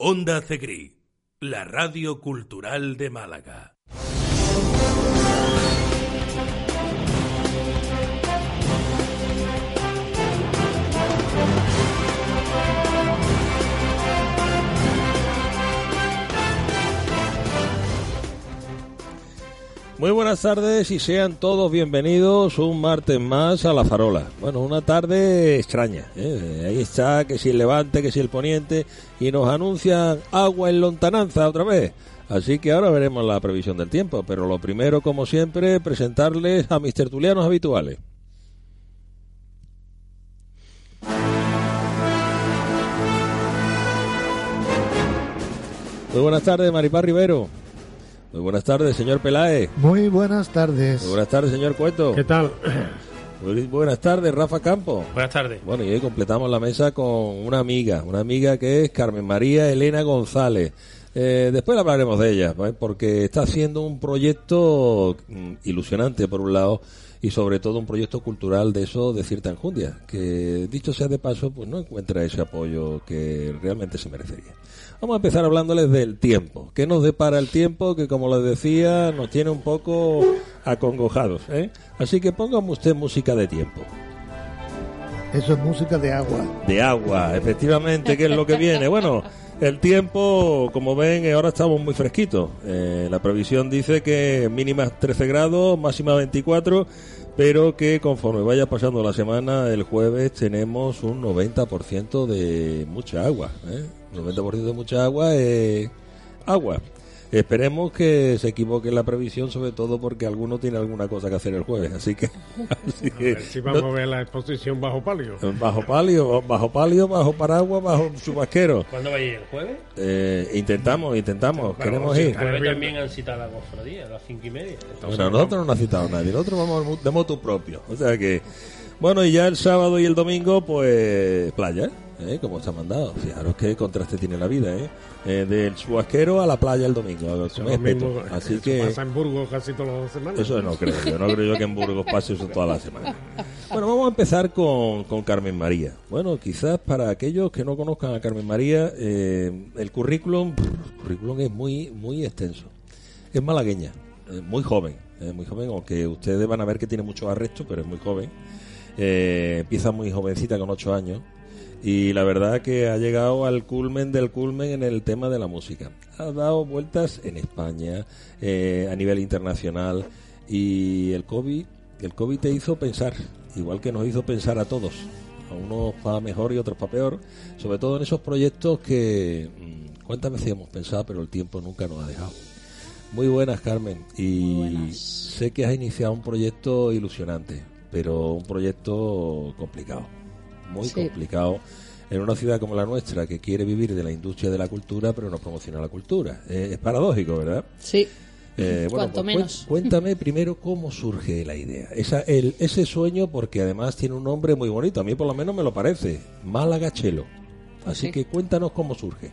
Onda Cegri, la radio cultural de Málaga. Muy buenas tardes y sean todos bienvenidos un martes más a La Farola. Bueno, una tarde extraña. ¿eh? Ahí está, que si el levante, que si el poniente, y nos anuncian agua en lontananza otra vez. Así que ahora veremos la previsión del tiempo, pero lo primero, como siempre, presentarles a mis tertulianos habituales. Muy buenas tardes, Maripá Rivero. Muy buenas tardes, señor Peláez. Muy buenas tardes. Muy buenas tardes, señor Cueto. ¿Qué tal? Muy buenas tardes, Rafa Campo. Buenas tardes. Bueno, y hoy completamos la mesa con una amiga, una amiga que es Carmen María Elena González. Eh, después hablaremos de ella, ¿vale? porque está haciendo un proyecto mm, ilusionante por un lado y sobre todo un proyecto cultural de eso de cierta enjundia, que dicho sea de paso, pues no encuentra ese apoyo que realmente se merecería. Vamos a empezar hablándoles del tiempo. ¿Qué nos depara el tiempo? Que como les decía, nos tiene un poco acongojados. ¿eh? Así que póngame usted música de tiempo. Eso es música de agua. De agua, efectivamente, ¿qué es lo que viene? Bueno, el tiempo, como ven, ahora estamos muy fresquitos. Eh, la previsión dice que mínima 13 grados, máxima 24, pero que conforme vaya pasando la semana, el jueves tenemos un 90% de mucha agua. ¿eh? 90% de mucha agua es agua. Esperemos que se equivoque la previsión, sobre todo porque alguno tiene alguna cosa que hacer el jueves. Así que. Así a ver si vamos no, a ver la exposición bajo palio. Bajo palio, bajo palio, bajo paraguas, bajo chubasquero. ¿Cuándo va a ir el jueves? Eh, intentamos, intentamos, pero queremos si ir. El jueves también han citado a la cofradía, a las cinco y media. Entonces, bueno, nosotros no nos ha citado nadie, nosotros vamos de moto propio. O sea que. Bueno, y ya el sábado y el domingo, pues playa, ¿eh? como está mandado. Fijaros qué contraste tiene la vida, ¿eh? eh del chubasquero a la playa el domingo. Mismo, Así eso que. pasa en Burgos casi todas las semanas. Eso no creo, yo no creo yo que en Burgos pase eso toda la semana. Bueno, vamos a empezar con, con Carmen María. Bueno, quizás para aquellos que no conozcan a Carmen María, eh, el currículum, el currículum es muy, muy extenso. Es malagueña, eh, muy joven, muy joven, aunque ustedes van a ver que tiene muchos arrestos, pero es muy joven. Eh, empieza muy jovencita con ocho años y la verdad que ha llegado al culmen del culmen en el tema de la música. Ha dado vueltas en España, eh, a nivel internacional y el COVID, el COVID te hizo pensar, igual que nos hizo pensar a todos, a unos para mejor y otros para peor, sobre todo en esos proyectos que mmm, cuántas veces hemos pensado pero el tiempo nunca nos ha dejado. Muy buenas Carmen y buenas. sé que has iniciado un proyecto ilusionante, pero un proyecto complicado, muy Sí. complicado en una ciudad como la nuestra que quiere vivir de la industria de la cultura pero no promociona la cultura. Eh, es paradójico, ¿verdad? Sí. Eh, bueno, Cuanto pues, menos. Cuéntame primero cómo surge la idea. Esa, el, ese sueño, porque además tiene un nombre muy bonito, a mí por lo menos me lo parece, Málaga Chelo. Así Sí. que cuéntanos cómo surge.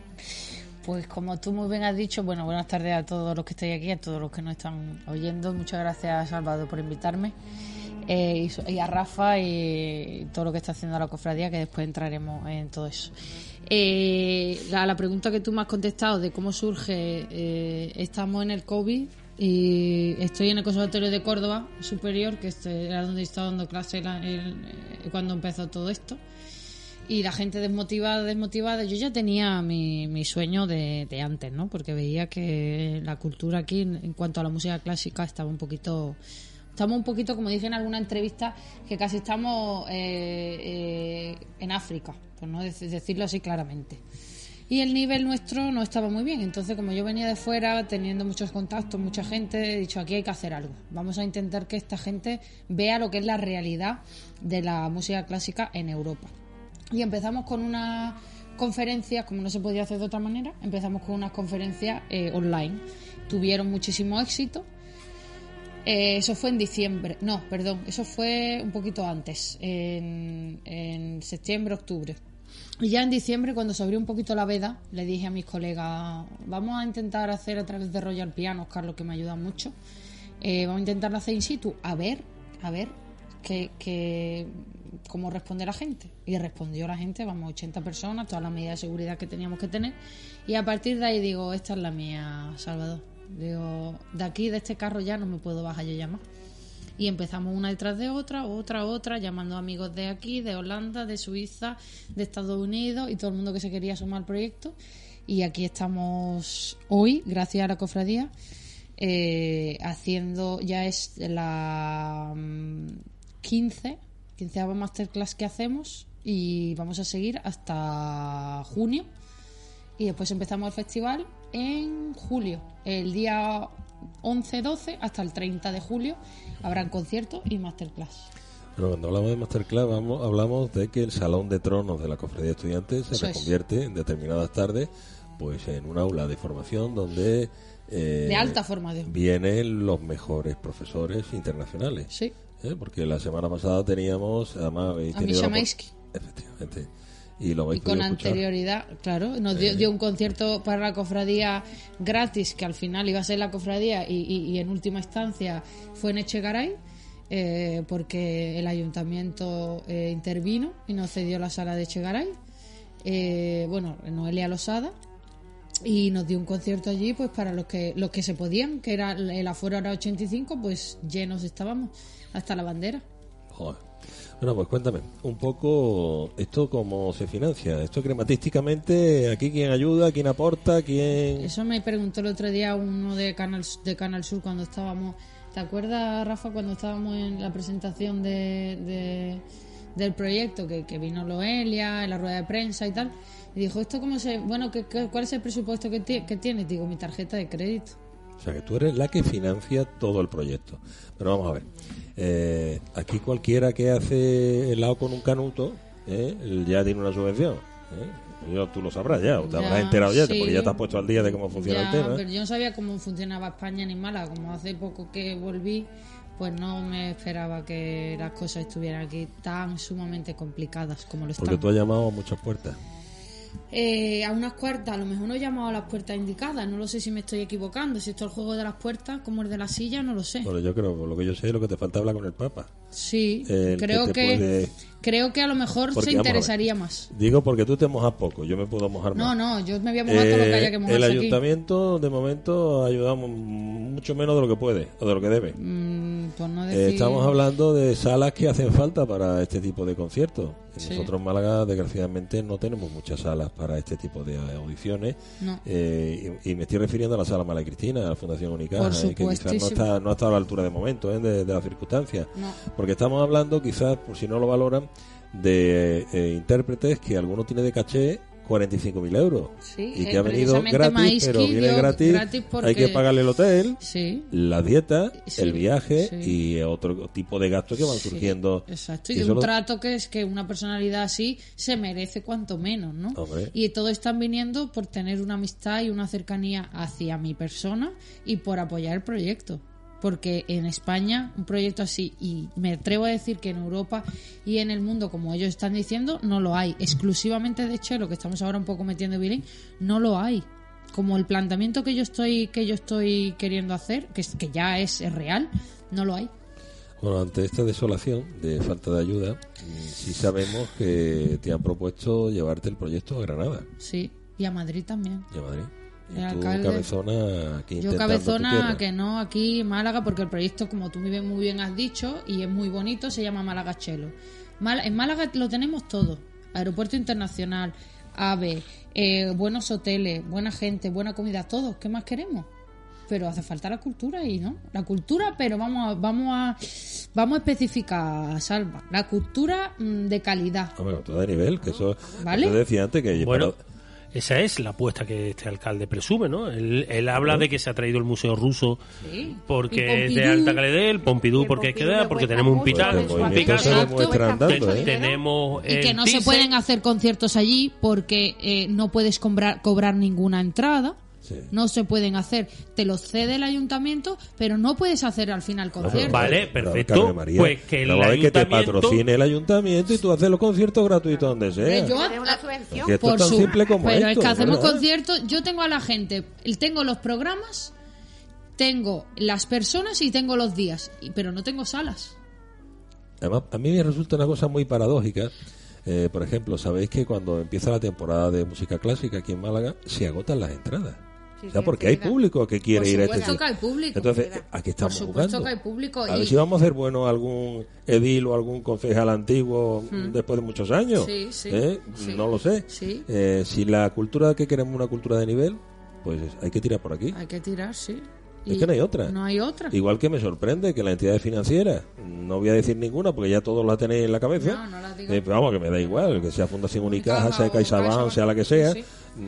Pues como tú muy bien has dicho, bueno, buenas tardes a todos los que estáis aquí, a todos los que nos están oyendo. Muchas gracias, Salvador, por invitarme. Eh, y, y a Rafa y todo lo que está haciendo la cofradía, que después entraremos en todo eso. Eh, la, pregunta que tú me has contestado de cómo surge, eh, estamos en el COVID y estoy en el Conservatorio de Córdoba Superior, que este era donde estaba dando clase eh, cuando empezó todo esto. Y la gente desmotivada, desmotivada. Yo ya tenía mi, mi sueño de, de antes, ¿no? Porque veía que la cultura aquí, en cuanto a la música clásica, estaba un poquito. Estamos un poquito, como dije en alguna entrevista, que casi estamos eh, eh, en África, por no dec- decirlo así claramente. Y el nivel nuestro no estaba muy bien. Entonces, como yo venía de fuera, teniendo muchos contactos, mucha gente, he dicho, aquí hay que hacer algo. Vamos a intentar que esta gente vea lo que es la realidad de la música clásica en Europa. Y empezamos con una conferencias, como no se podía hacer de otra manera, empezamos con unas conferencias eh, online. Tuvieron muchísimo éxito. Eh, eso fue en diciembre, no, perdón, eso fue un poquito antes, en, septiembre, octubre. Y ya en diciembre, cuando se abrió un poquito la veda, le dije a mis colegas, vamos a intentar hacer a través de Royal Pianos, Carlos, que me ayuda mucho, eh, vamos a intentar hacer in situ, a ver, a ver que, que- cómo responde la gente. Y respondió la gente, vamos, 80 personas, todas las medidas de seguridad que teníamos que tener. Y a partir de ahí digo, esta es la mía, Salvador. Digo, de aquí, de este carro ya no me puedo bajar yo más. Y empezamos una detrás de otra, otra, otra, llamando amigos de aquí, de Holanda, de Suiza, de Estados Unidos y todo el mundo que se quería sumar al proyecto. Y aquí estamos hoy, gracias a la cofradía, eh, haciendo, ya es la mm, 15, 15 masterclass que hacemos y vamos a seguir hasta junio. Y después empezamos el festival en julio, el día 11-12 hasta el 30 de julio habrán conciertos y masterclass. Pero cuando hablamos de Masterclass, vamos, hablamos de que el Salón de Tronos de la Cofradía de Estudiantes se Eso es. reconvierte en determinadas tardes pues en un aula de formación donde eh, De alta formación. vienen los mejores profesores internacionales. Sí. ¿eh? Porque la semana pasada teníamos además A Misha. Efectivamente. Y lo habéis Y con escuchar. anterioridad, claro, nos dio, dio un concierto para la cofradía gratis, que al final iba a ser la cofradía y, y- y en última instancia fue en Echegaray, eh, porque el ayuntamiento eh, intervino y nos cedió la sala de Echegaray. Eh, bueno, Noelia Losada. Y nos dio un concierto allí, pues para los que los que se podían, que era el aforo era 85, pues llenos estábamos, hasta la bandera. Joder. Bueno, pues cuéntame un poco esto cómo se financia. Esto crematísticamente, aquí quién ayuda, quién aporta, quién... Eso me preguntó el otro día uno de Canal, de Canal Sur cuando estábamos. ¿Te acuerdas, Rafa, cuando estábamos en la presentación de, de- del proyecto? Que, que vino Loelia, en la rueda de prensa y tal. Y dijo, ¿esto cómo se.? Bueno, ¿qué, qué- cuál es el presupuesto que, que tienes? Digo, mi tarjeta de crédito. O sea, que tú eres la que financia todo el proyecto. Pero vamos a ver. Eh, aquí cualquiera que hace helado con un canuto ¿eh? Ya tiene una subvención. ¿eh? Yo, tú lo sabrás ya, o te Ya, habrás enterado ya, sí. porque ya te has puesto al día de cómo funciona Ya, el tema. ¿eh? Pero yo no sabía cómo funcionaba España ni Málaga. Como hace poco que volví, pues no me esperaba que las cosas estuvieran aquí tan sumamente complicadas como lo están. Porque tú has llamado a muchas puertas. Eh, a unas cuartas, a lo mejor no he llamado a las puertas indicadas, no lo sé si me estoy equivocando, si esto es el juego de las puertas como el de la silla, no lo sé. Bueno, yo creo, por lo que yo sé, lo que te falta hablar con el Papa. Sí, El creo que que, te puede- creo que a lo mejor Porque, se interesaría más. Digo porque tú te mojas poco, yo me puedo mojar No, más. no, yo me voy a mojar todo lo que haya que Eh, mojarse el aquí. ayuntamiento, de momento, ha ayudado mucho menos de lo que puede, o de lo que debe. Mm, no Eh, estamos hablando de salas que hacen falta para este tipo de conciertos. Sí. Nosotros en Málaga, desgraciadamente, no tenemos muchas salas para este tipo de audiciones. No. Eh, y, y me estoy refiriendo a la sala Mala Cristina, a la Fundación Unicaja, eh, que quizás no está, no estado a la altura de momento de, de las circunstancias. No. Porque estamos hablando, quizás, por si no lo valoran, de eh, intérpretes que alguno tiene de caché 45.000 euros. Sí, y eh, que ha venido gratis, pero viene gratis. gratis porque- Hay que pagarle el hotel Sí. la dieta, Sí, el viaje y otro tipo de gastos que van surgiendo. Exacto, Y y un trato que es que una personalidad así se merece cuanto menos, ¿no? Hombre. Y todo están viniendo por tener una amistad y una cercanía hacia mi persona y por apoyar el proyecto. Porque en España un proyecto así, y me atrevo a decir que en Europa y en el mundo, como ellos están diciendo, no lo hay. Exclusivamente de Chelo, que estamos ahora un poco metiendo bilín, no lo hay. Como el planteamiento que yo estoy, que yo estoy queriendo hacer, que, es- que ya es, es real, no lo hay. Bueno, ante esta desolación de falta de ayuda, mm, sí sabemos que te han propuesto llevarte el proyecto a Granada Sí, y a Madrid también. y a Madrid. Y El tú, alcalde- cabezona, aquí Yo cabezona que no, aquí en Málaga, porque el proyecto, como tú muy bien, muy bien has dicho, y es muy bonito, se llama Málaga Chelo. En Málaga lo tenemos todo. Aeropuerto internacional, AVE, eh, buenos hoteles, buena gente, buena comida, todo. ¿Qué más queremos? Pero hace falta la cultura y no. La cultura, pero vamos a, vamos a, vamos a especificar, Salva. La cultura mm, de calidad. Hombre, todo de nivel, que eso, ¿Vale? eso decía antes que Bueno, para- Esa es la apuesta que este alcalde presume, ¿no? Él, él habla de que se ha traído el museo ruso Sí. porque es de alta calidad, el Pompidou porque hay que porque tenemos un Exacto. un Picasso, ¿eh? tenemos Y que no se pueden hacer conciertos allí porque eh, no puedes cobrar, cobrar ninguna entrada. Sí. No se pueden hacer. Te los cede el ayuntamiento, pero no puedes hacer al final concierto. Vale, Pero, perfecto. María, Pues que el vamos a ver que te ayuntamiento- patrocine el ayuntamiento y tú haces los conciertos gratuitos donde sea. Yo- una subvención. Esto Por es tan su- simple como pero esto, es que hacemos ¿verdad? conciertos. Yo tengo a la gente, tengo los programas, tengo las personas y tengo los días, pero no tengo salas. Además, a mí me resulta una cosa muy paradójica. Eh, por ejemplo, sabéis que cuando empieza la temporada de música clásica aquí en Málaga, se agotan las entradas. Sí, porque hay público que quiere ir a este sitio. Entonces, aquí estamos Por jugando. que hay público A y- ver si vamos a hacer bueno algún edil o algún concejal antiguo después de muchos años. Sí, sí, ¿Eh? No lo sé. Sí. Eh, si la cultura que queremos una cultura de nivel, pues hay que tirar por aquí. Hay que tirar, sí. Es Y que no hay otra. No hay otra. Igual que me sorprende que la entidad financiera, no voy a decir ninguna porque ya todos la tenéis en la cabeza, No, no la digas. eh, vamos, que me da igual, que sea Fundación Unicaja, sea CaixaBank, CaixaBank, sea la que sea, sí.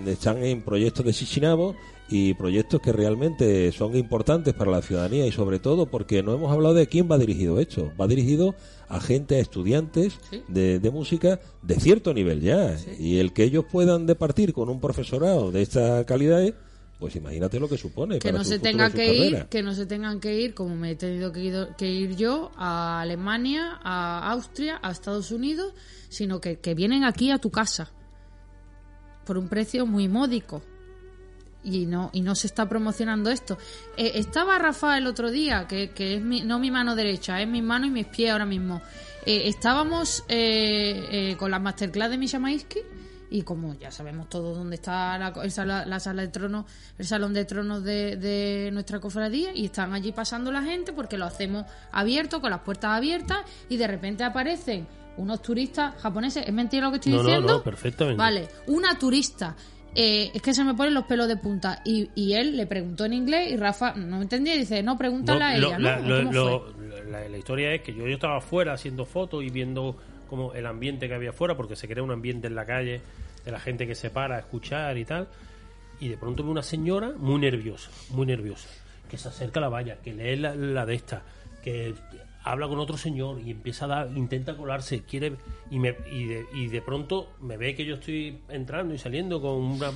están en proyectos de Chichinabo y proyectos que realmente son importantes para la ciudadanía y sobre todo porque no hemos hablado de quién va dirigido esto. Va dirigido a gente, a estudiantes Sí. de, de música de cierto nivel ya. Y el que ellos puedan departir con un profesorado de esta calidad, pues imagínate lo que supone. que para no se futuro y tenga su que ir, carrera. que no se tengan que ir, como me he tenido que ir, que ir yo, a Alemania, a Austria, a Estados Unidos, sino que, que vienen aquí a tu casa por un precio muy módico. Y no, y no se está promocionando esto. Eh, estaba Rafa el otro día, que, que es mi- no mi mano derecha, es mi mano y mis pies ahora mismo. Eh, estábamos eh, eh, con la masterclass de Misha Maisky y como ya sabemos todos dónde está la, el sala, la sala de tronos, el salón de tronos de, de nuestra cofradía y están allí pasando la gente porque lo hacemos abierto, con las puertas abiertas y de repente aparecen unos turistas japoneses. ¿Es mentira lo que estoy No, no, diciendo? no, perfectamente. Vale, una turista. Eh, es que se me ponen los pelos de punta. Y, y él le preguntó en inglés y Rafa no entendía y dice, no, pregúntale a No, ella, lo- ¿no? la, ¿O lo- cómo lo- fue? la- la historia es que yo, yo estaba afuera haciendo fotos y viendo como el ambiente que había afuera, porque se crea un ambiente en la calle de la gente que se para a escuchar y tal. Y de pronto ve una señora muy nerviosa, muy nerviosa, que se acerca a la valla, que lee la, la de esta, que habla con otro señor y empieza a dar, intenta colarse, quiere y, me, y, de, y de pronto me ve que yo estoy entrando y saliendo con una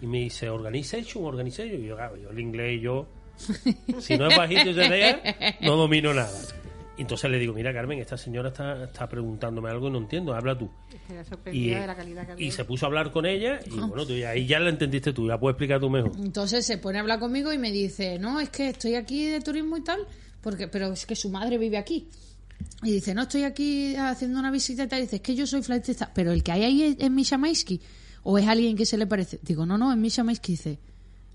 y me dice organization, organization y yo, claro, yo el inglés yo si no es bajito y se no domino nada. Entonces le digo, mira Carmen, esta señora está, está preguntándome algo y no entiendo, habla tú. Y, de la calidad y se puso a hablar con ella y bueno, tú, ya- ahí ya la entendiste tú, ya puedes explicar tú mejor. Entonces se pone a hablar conmigo y me dice, no, es que estoy aquí de turismo y tal, porque pero es que su madre vive aquí. Y dice, no, estoy aquí haciendo una visita y tal. Y dice, es que yo soy flautista, pero el que hay ahí es, es Misha. ¿O es alguien que se le parece? Digo, no, no, es Misha Maisky. Dice,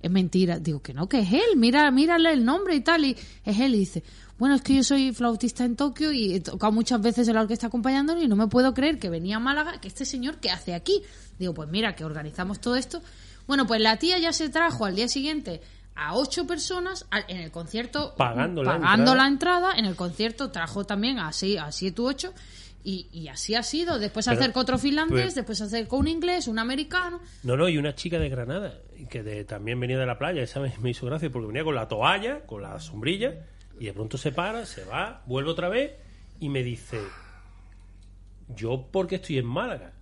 es mentira. Digo, que no, que es él. Mira, mírale el nombre y tal. Y es él. Y dice, bueno, es que yo soy flautista en Tokio y he tocado muchas veces en la orquesta acompañándolo y no me puedo creer que venía a Málaga, que este señor, ¿qué hace aquí? Digo, pues mira, que organizamos todo esto. Bueno, pues la tía ya se trajo al día siguiente a ocho personas en el concierto Pagando la entrada. la entrada en el concierto trajo también a, seis, a siete u ocho y, y así ha sido. Después se acercó otro finlandés pues- después se acercó un inglés un americano. No, no, y una chica de Granada, que de- también venía de la playa, esa me, me hizo gracia porque venía con la toalla, con la sombrilla, y de pronto se para, se va, vuelve otra vez y me dice, yo porque estoy en Málaga,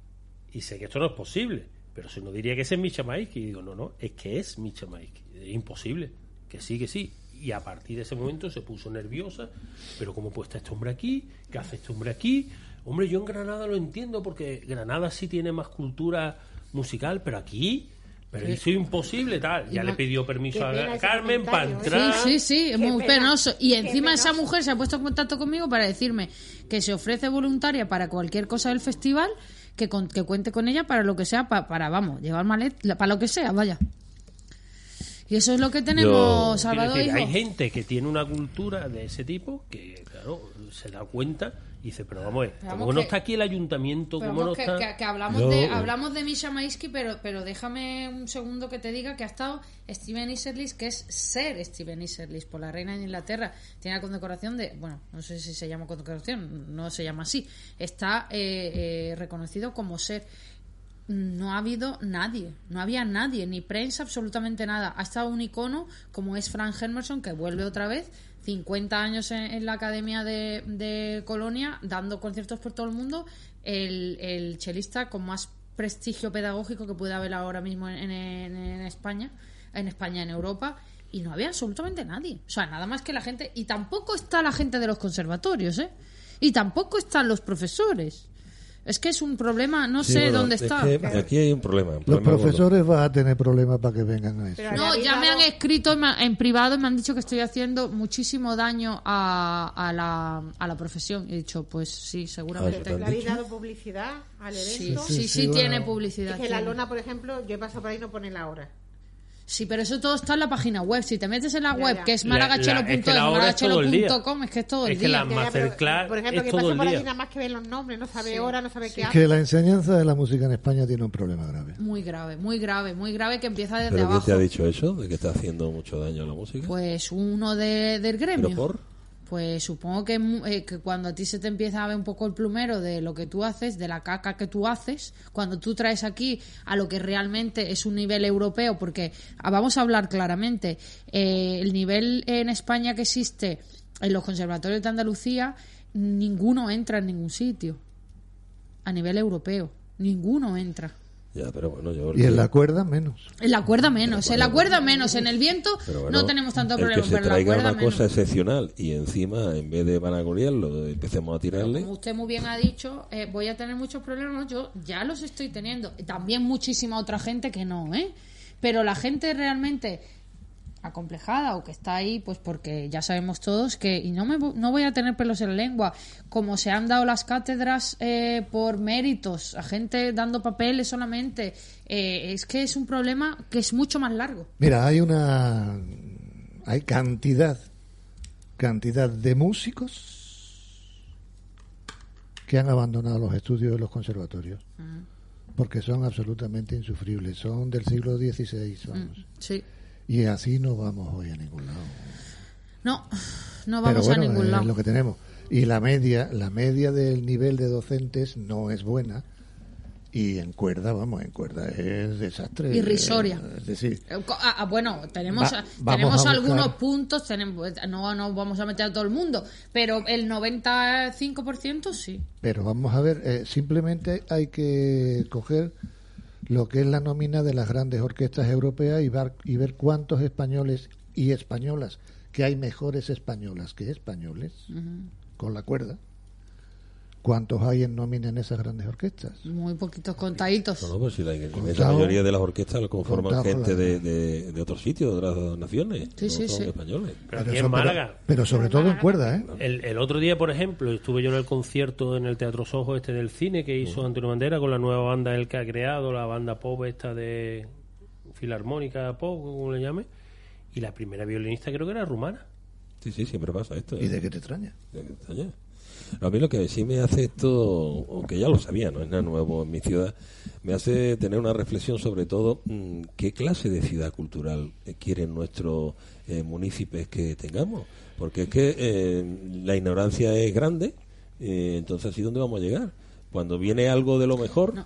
y sé que esto no es posible, pero si no diría que ese es Maiki, y digo, no, no, es que es es imposible, que sí, que sí. Y a partir de ese momento se puso nerviosa, pero ¿cómo puede estar este hombre aquí? ¿Qué hace este hombre aquí? Hombre, yo en Granada lo entiendo porque Granada sí tiene más cultura musical, pero aquí, pero eso es imposible, tal. Ya le pidió permiso a Carmen para ¿eh? entrar. sí sí sí es muy penoso y encima esa mujer se ha puesto en contacto conmigo para decirme que se ofrece voluntaria para cualquier cosa del festival que, con- que cuente con ella para lo que sea pa- para vamos llevar malet para lo que sea vaya y eso es lo que tenemos Yo- Salvador decir, hay gente que tiene una cultura de ese tipo que, claro, se da cuenta y dice, pero vamos a ver, Pero ¿cómo vamos no que- está aquí el ayuntamiento? ¿Cómo no vamos, que, está...? que- que hablamos, de, hablamos de Misha Maisky, pero, pero déjame un segundo que te diga que ha estado Steven Iserlis, que es ser Steven Iserlis por la reina de Inglaterra. Tiene la condecoración de, bueno, no sé si se llama condecoración, no se llama así. Está eh, eh, reconocido como ser. No ha habido nadie, no había nadie, ni prensa, absolutamente nada. Ha estado un icono como es Frank Hermerson, que vuelve otra vez, 50 años en, la Academia de, de Colonia, dando conciertos por todo el mundo, el, el chelista con más prestigio pedagógico que puede haber ahora mismo en, en- en España, en España, en Europa. Y no había absolutamente nadie. O sea, nada más que la gente. Y tampoco está la gente de los conservatorios, ¿eh? Y tampoco están los profesores. Es que es un problema, no Sí, sé bueno, dónde es está. que aquí hay un problema. un Los gordo. profesores van a tener problemas para que vengan a eso. Pero No, ya me han escrito en, ma- en privado y me han dicho que estoy haciendo muchísimo daño a, a, la, a la profesión. He dicho, pues sí, Ah, seguramente. ¿te han ¿Le habéis dado publicidad al Sí, evento? sí, sí, Sí, sí, tiene bueno. publicidad. Es que la lona, por ejemplo, yo he pasado por ahí y no pone la hora. Sí, pero eso todo está en la página web. Si te metes en la Ya, web, ya. que es maragachelo.es, es que es todo el día. maragachelo.com, es que es todo el Es que día. la- Masterclass por ejemplo, es que todo pasa el por día. allí nada más que ve los nombres, no sabe Sí. hora, no sabe qué Es hace. que la enseñanza de la música en España tiene un problema grave. Muy grave, muy grave, muy grave que empieza desde ¿Pero quién abajo. te ha dicho eso? ¿De que está haciendo mucho daño a la música? Pues uno de, del gremio. ¿Pero por? Pues supongo que, eh, que cuando a ti se te empieza a ver un poco el plumero de lo que tú haces, de la caca que tú haces, cuando tú traes aquí a lo que realmente es un nivel europeo, porque ah, vamos a hablar claramente, eh, el nivel en España que existe en los conservatorios de Andalucía, ninguno entra en ningún sitio a nivel europeo, ninguno entra. Ya, pero bueno, yo... Y en la cuerda menos. En la cuerda menos, en la cuerda menos, en el viento bueno, no tenemos tanto el problema, que se pero en la traiga cuerda una menos. cosa excepcional y encima, en vez de vanagloriarlo, empecemos a tirarle... Como usted muy bien ha dicho, eh, voy a tener muchos problemas. Yo ya los estoy teniendo. También muchísima otra gente que no, ¿eh? Pero la gente realmente acomplejada o que está ahí, pues porque ya sabemos todos que, y no, me, no voy a tener pelos en la lengua, como se han dado las cátedras eh, por méritos, a gente dando papeles solamente, eh, es que es un problema que es mucho más largo. Mira, hay una. Hay cantidad. Cantidad de músicos que han abandonado los estudios de los conservatorios. Porque son absolutamente insufribles. Son del siglo XVI, vamos. Sí. Y así no vamos hoy a ningún lado. No, no vamos bueno, a ningún es lado. lo que tenemos. Y la media, la media del nivel de docentes no es buena. Y en cuerda, vamos, en cuerda es desastre. Irrisoria. Es decir, Eh, ah, ah, bueno, tenemos, Va- tenemos algunos puntos, tenemos, no, no vamos a meter a todo el mundo, pero el 95% sí. Pero vamos a ver, eh, simplemente hay que coger lo que es la nómina de las grandes orquestas europeas y, ver- y ver cuántos españoles y españolas, que hay mejores españolas que españoles, con la cuerda, cuántos hay en nómina en esas grandes orquestas. Muy poquitos contaditos. No, no, pues si la mayoría de las orquestas lo conforman contado gente de, de, de otros sitios, de otras naciones. Sí, no sí, son sí. españoles. Pero aquí eso- en Málaga, pero sobre todo en cuerda, ¿eh? el, el otro día, por ejemplo, estuve yo en el concierto en el Teatro Sojo este del cine que hizo Antonio Bandera con la nueva banda él que ha creado, la banda pop esta de Filarmónica Pop, como le llame, y la primera violinista creo que era rumana. Sí, sí, siempre pasa esto. ¿Y ¿eh? de qué te extraña? De que extraña. A mí lo que sí me hace esto, aunque ya lo sabía, no es nada nuevo en mi ciudad, me hace tener una reflexión sobre todo mm, qué clase de ciudad cultural quieren nuestros eh, municipios que tengamos. Porque es que eh, la ignorancia es grande, eh, entonces así dónde vamos a llegar. Cuando viene algo de lo mejor,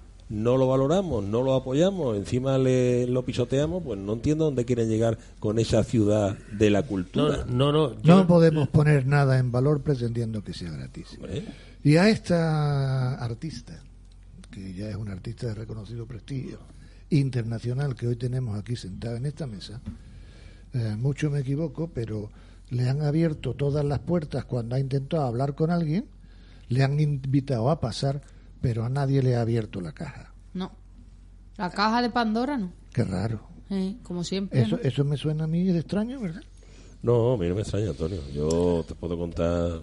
lo valoramos, no lo apoyamos, encima le, lo pisoteamos, pues no entiendo dónde quieren llegar con esa ciudad de la cultura. No, no, no. yo- No podemos poner nada en valor pretendiendo que sea gratis. Hombre, Y a esta artista, que ya es una artista de reconocido prestigio internacional que hoy tenemos aquí sentada en esta mesa, eh, mucho me equivoco, pero le han abierto todas las puertas cuando ha intentado hablar con alguien, le han invitado a pasar, pero a nadie le ha abierto la caja. No. La caja de Pandora no. Qué raro. Eh, como siempre. Eso, ¿no? eso me suena a mí de extraño, ¿verdad? No, a mí no me extraña, Antonio. Yo te puedo contar.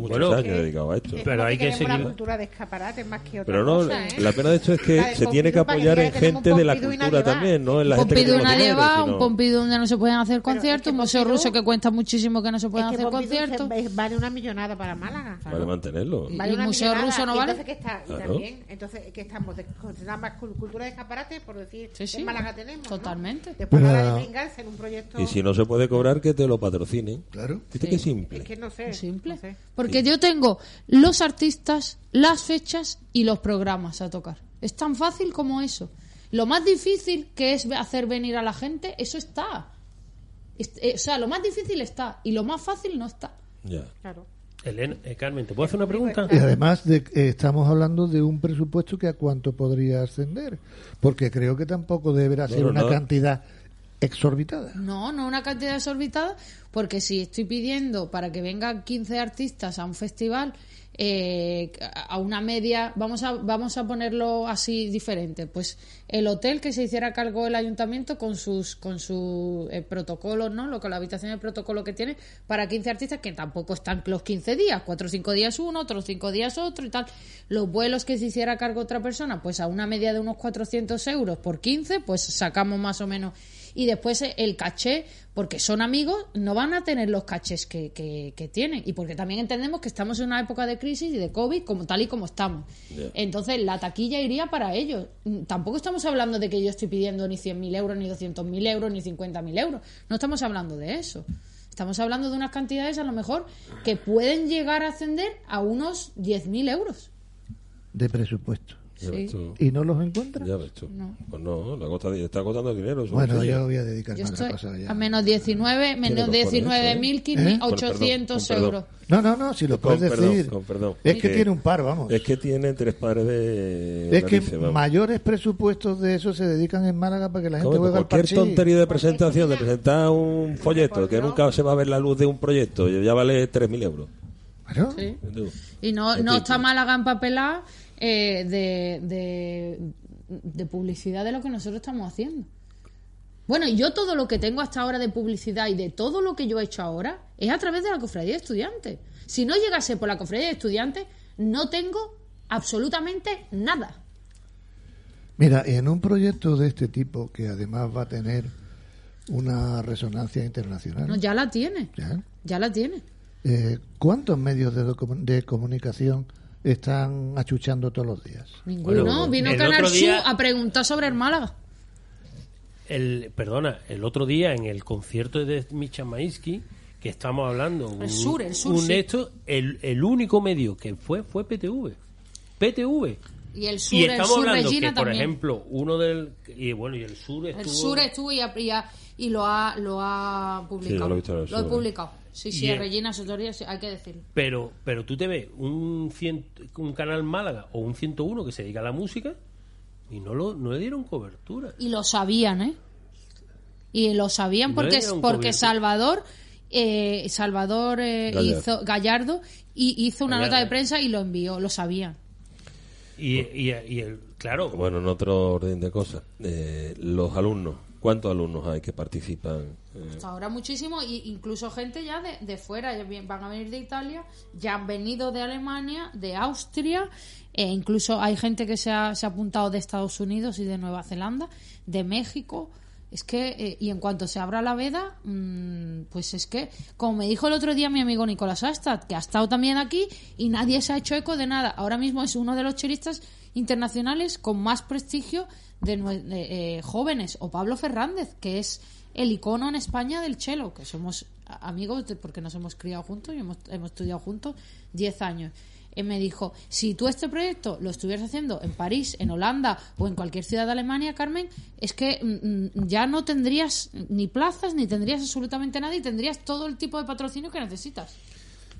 Muchos Bueno, años dedicados a esto. Es Pero hay que seguir- cultura de escaparates más que otra Pero no, cosa, ¿eh? la pena de esto es que se tiene que apoyar que en que gente de la cultura y también, no en la gente que Pompidou tenemos nadie dinero, va, sino- un Pompidou donde no se pueden hacer Pero es conciertos, que un museo Pompidou- ruso que cuesta muchísimo que no se pueden Es que hacer conciertos. vale una millonada para Málaga. Vale mantenerlo. Y- Vale el una Museo millonada, Ruso no y vale. Entonces, ¿qué está? Y Claro. también, entonces, ¿qué estamos? De, considerar más cul- cultura de escaparate, por decir, Sí, sí. en Málaga tenemos, ¿no? Totalmente. Después Pero- de pringarse en un proyecto... Y si no se puede cobrar, que te lo patrocinen. Claro. ¿Viste qué simple? Es que no sé. Simple. sé. Porque yo tengo los artistas, las fechas y los programas a tocar. Es tan fácil como eso. Lo más difícil que es hacer venir a la gente, eso está. Est- eh, o sea, lo más difícil está y lo más fácil no está. Ya. Claro. Elena, eh, Carmen, ¿te puedo hacer una pregunta? Y además de, eh, estamos hablando de un presupuesto que a cuánto podría ascender, porque creo que tampoco deberá ser no, una no. cantidad exorbitada. No, no una cantidad desorbitada, porque si estoy pidiendo para que vengan 15 artistas a un festival, eh, a una media, vamos a, vamos a ponerlo así diferente, pues el hotel que se hiciera cargo el ayuntamiento con sus con sus eh, protocolos, ¿no? Lo que la habitación de protocolo que tiene para 15 artistas que tampoco están los 15 días, cuatro o cinco días uno, otros cinco días otro y tal. Los vuelos que se hiciera cargo otra persona, pues a una media de unos 400 euros por 15, pues sacamos más o menos y después eh, el caché, porque son amigos, no van a tener los cachés que, que, que tienen. Y porque también entendemos que estamos en una época de crisis y de COVID como tal y como estamos. Entonces la taquilla iría para ellos. Mm, Tampoco estamos hablando de que yo estoy pidiendo ni 100.000 euros, ni 200.000 euros, ni 50.000 euros. No estamos hablando de eso. Estamos hablando de unas cantidades a lo mejor que pueden llegar a ascender a unos 10.000 euros. de presupuesto. Sí. ¿Y no los encuentra? Ya ves tú. No. Pues no, la costa está costando dinero. eso Bueno, yo voy a dedicarme Yo a estoy cosa ya. a menos 19, menos cojones, 19.800 ¿Eh? Euros. No, no, no, si lo Con puedes perdón, decir. con perdón. Es que Que- tiene un par, vamos. Es que tienen tres pares de. Es que vamos. mayores presupuestos de eso se dedican en Málaga para que la gente juegue al cualquier tontería de presentación, de presentar un folleto que nunca se va a ver la luz de un proyecto, ya vale 3.000 euros. Claro. Sí. Y no, no está Málaga empapelada eh, de, de, de publicidad de lo que nosotros estamos haciendo. Bueno, y yo todo lo que tengo hasta ahora de publicidad y de todo lo que yo he hecho ahora es a través de la cofradía de estudiantes. Si no llegase por la cofradía de estudiantes, no tengo absolutamente nada. Mira, en un proyecto de este tipo, que además va a tener una resonancia internacional, No, ya la tiene. ¿ya? Ya la tiene. Eh, ¿cuántos medios de, de comunicación están achuchando todos los días? Ninguno. Bueno, Vino el Canal día- Sur a preguntar sobre el Málaga. El, perdona, el otro día en el concierto de Micha Maisky, que estamos hablando, un, sur, el sur, un sí. esto, el, el único medio que fue fue PTV. PTV. Y el sur, Y el estamos sur hablando Regina que, por también. ejemplo, uno del. Y bueno, y el sur estuvo. El sur estuvo y, y lo ha, lo ha publicado. yo lo he visto en el Lo he publicado. Sí, sí, Y a el- Regina Sotoria, sí, hay que decirlo. Pero, pero tú te ves un, cien- un canal Málaga o un 101 que se dedica a la música y no, lo, no le dieron cobertura. Y lo sabían, ¿eh? Y lo sabían No porque, porque. Salvador, eh, Salvador eh, Gallardo. hizo, Gallardo y hizo una Gallardo. nota de prensa y lo envió, lo sabían. Y, y, y el, claro, Bueno, en otro orden de cosas, eh, los alumnos, ¿cuántos alumnos hay que participan? Hasta ahora muchísimo, y incluso gente ya de, de fuera, ya van a venir de Italia, ya han venido de Alemania, de Austria, e incluso hay gente que se ha, se ha apuntado de Estados Unidos y de Nueva Zelanda, de México. Es que, eh, y en cuanto se abra la veda, mm, pues es que, como me dijo el otro día mi amigo Nicolás Astad, que ha estado también aquí y nadie se ha hecho eco de nada. Ahora mismo es uno de los chelistas internacionales con más prestigio de, eh, jóvenes, o Pablo Fernández, que es el icono en España del chelo, que somos amigos porque nos hemos criado juntos y hemos, hemos estudiado juntos 10 años. Él me dijo, si tú este proyecto lo estuvieras haciendo en París, en Holanda o en cualquier ciudad de Alemania, Carmen, es que mm, mm, ya no tendrías ni plazas, ni tendrías absolutamente nada y tendrías todo el tipo de patrocinio que necesitas.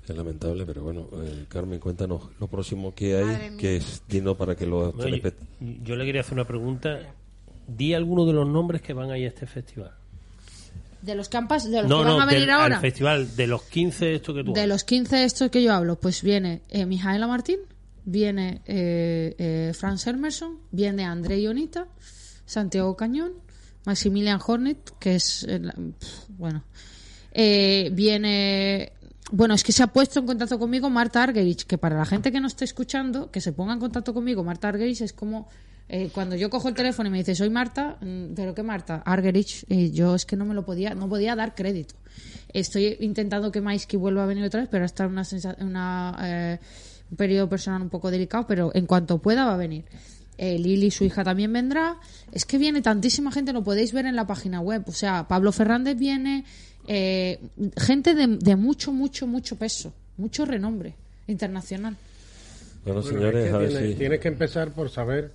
Es lamentable, pero bueno, eh, Carmen, cuéntanos lo próximo que hay, que es digno para que Bueno, yo, le quería hacer una pregunta. Di algunos de los nombres que van a ir a este festival. De los que, han pas- de los No, que van no, a venir del- ahora. al festival, de los 15 esto que tú De hablas. los 15 estos que yo hablo, pues viene eh, Mijaela Martín, viene eh, eh, Franz Hermerson, viene André Ionita, Santiago Cañón, Maximilian Hornet, que es, eh, bueno, eh, viene, bueno, es que se ha puesto en contacto conmigo Marta Argerich, que para la gente que no esté escuchando, que se ponga en contacto conmigo, Marta Argerich es como eh, cuando yo cojo el teléfono y me dice soy Marta, mm, pero qué Marta, Argerich, y yo es que no me lo podía, no podía dar crédito. Estoy intentando que Maisky vuelva a venir otra vez, pero está en una, una, eh, un periodo personal un poco delicado, pero en cuanto pueda va a venir. Eh, Lili, su hija, también vendrá. Es que viene tantísima gente, lo podéis ver en la página web. O sea, Pablo Fernández viene, eh, gente de, de mucho, mucho, mucho peso, mucho renombre internacional. Bueno, Bueno, señores, es que a ver tienes, si... tienes que empezar por saber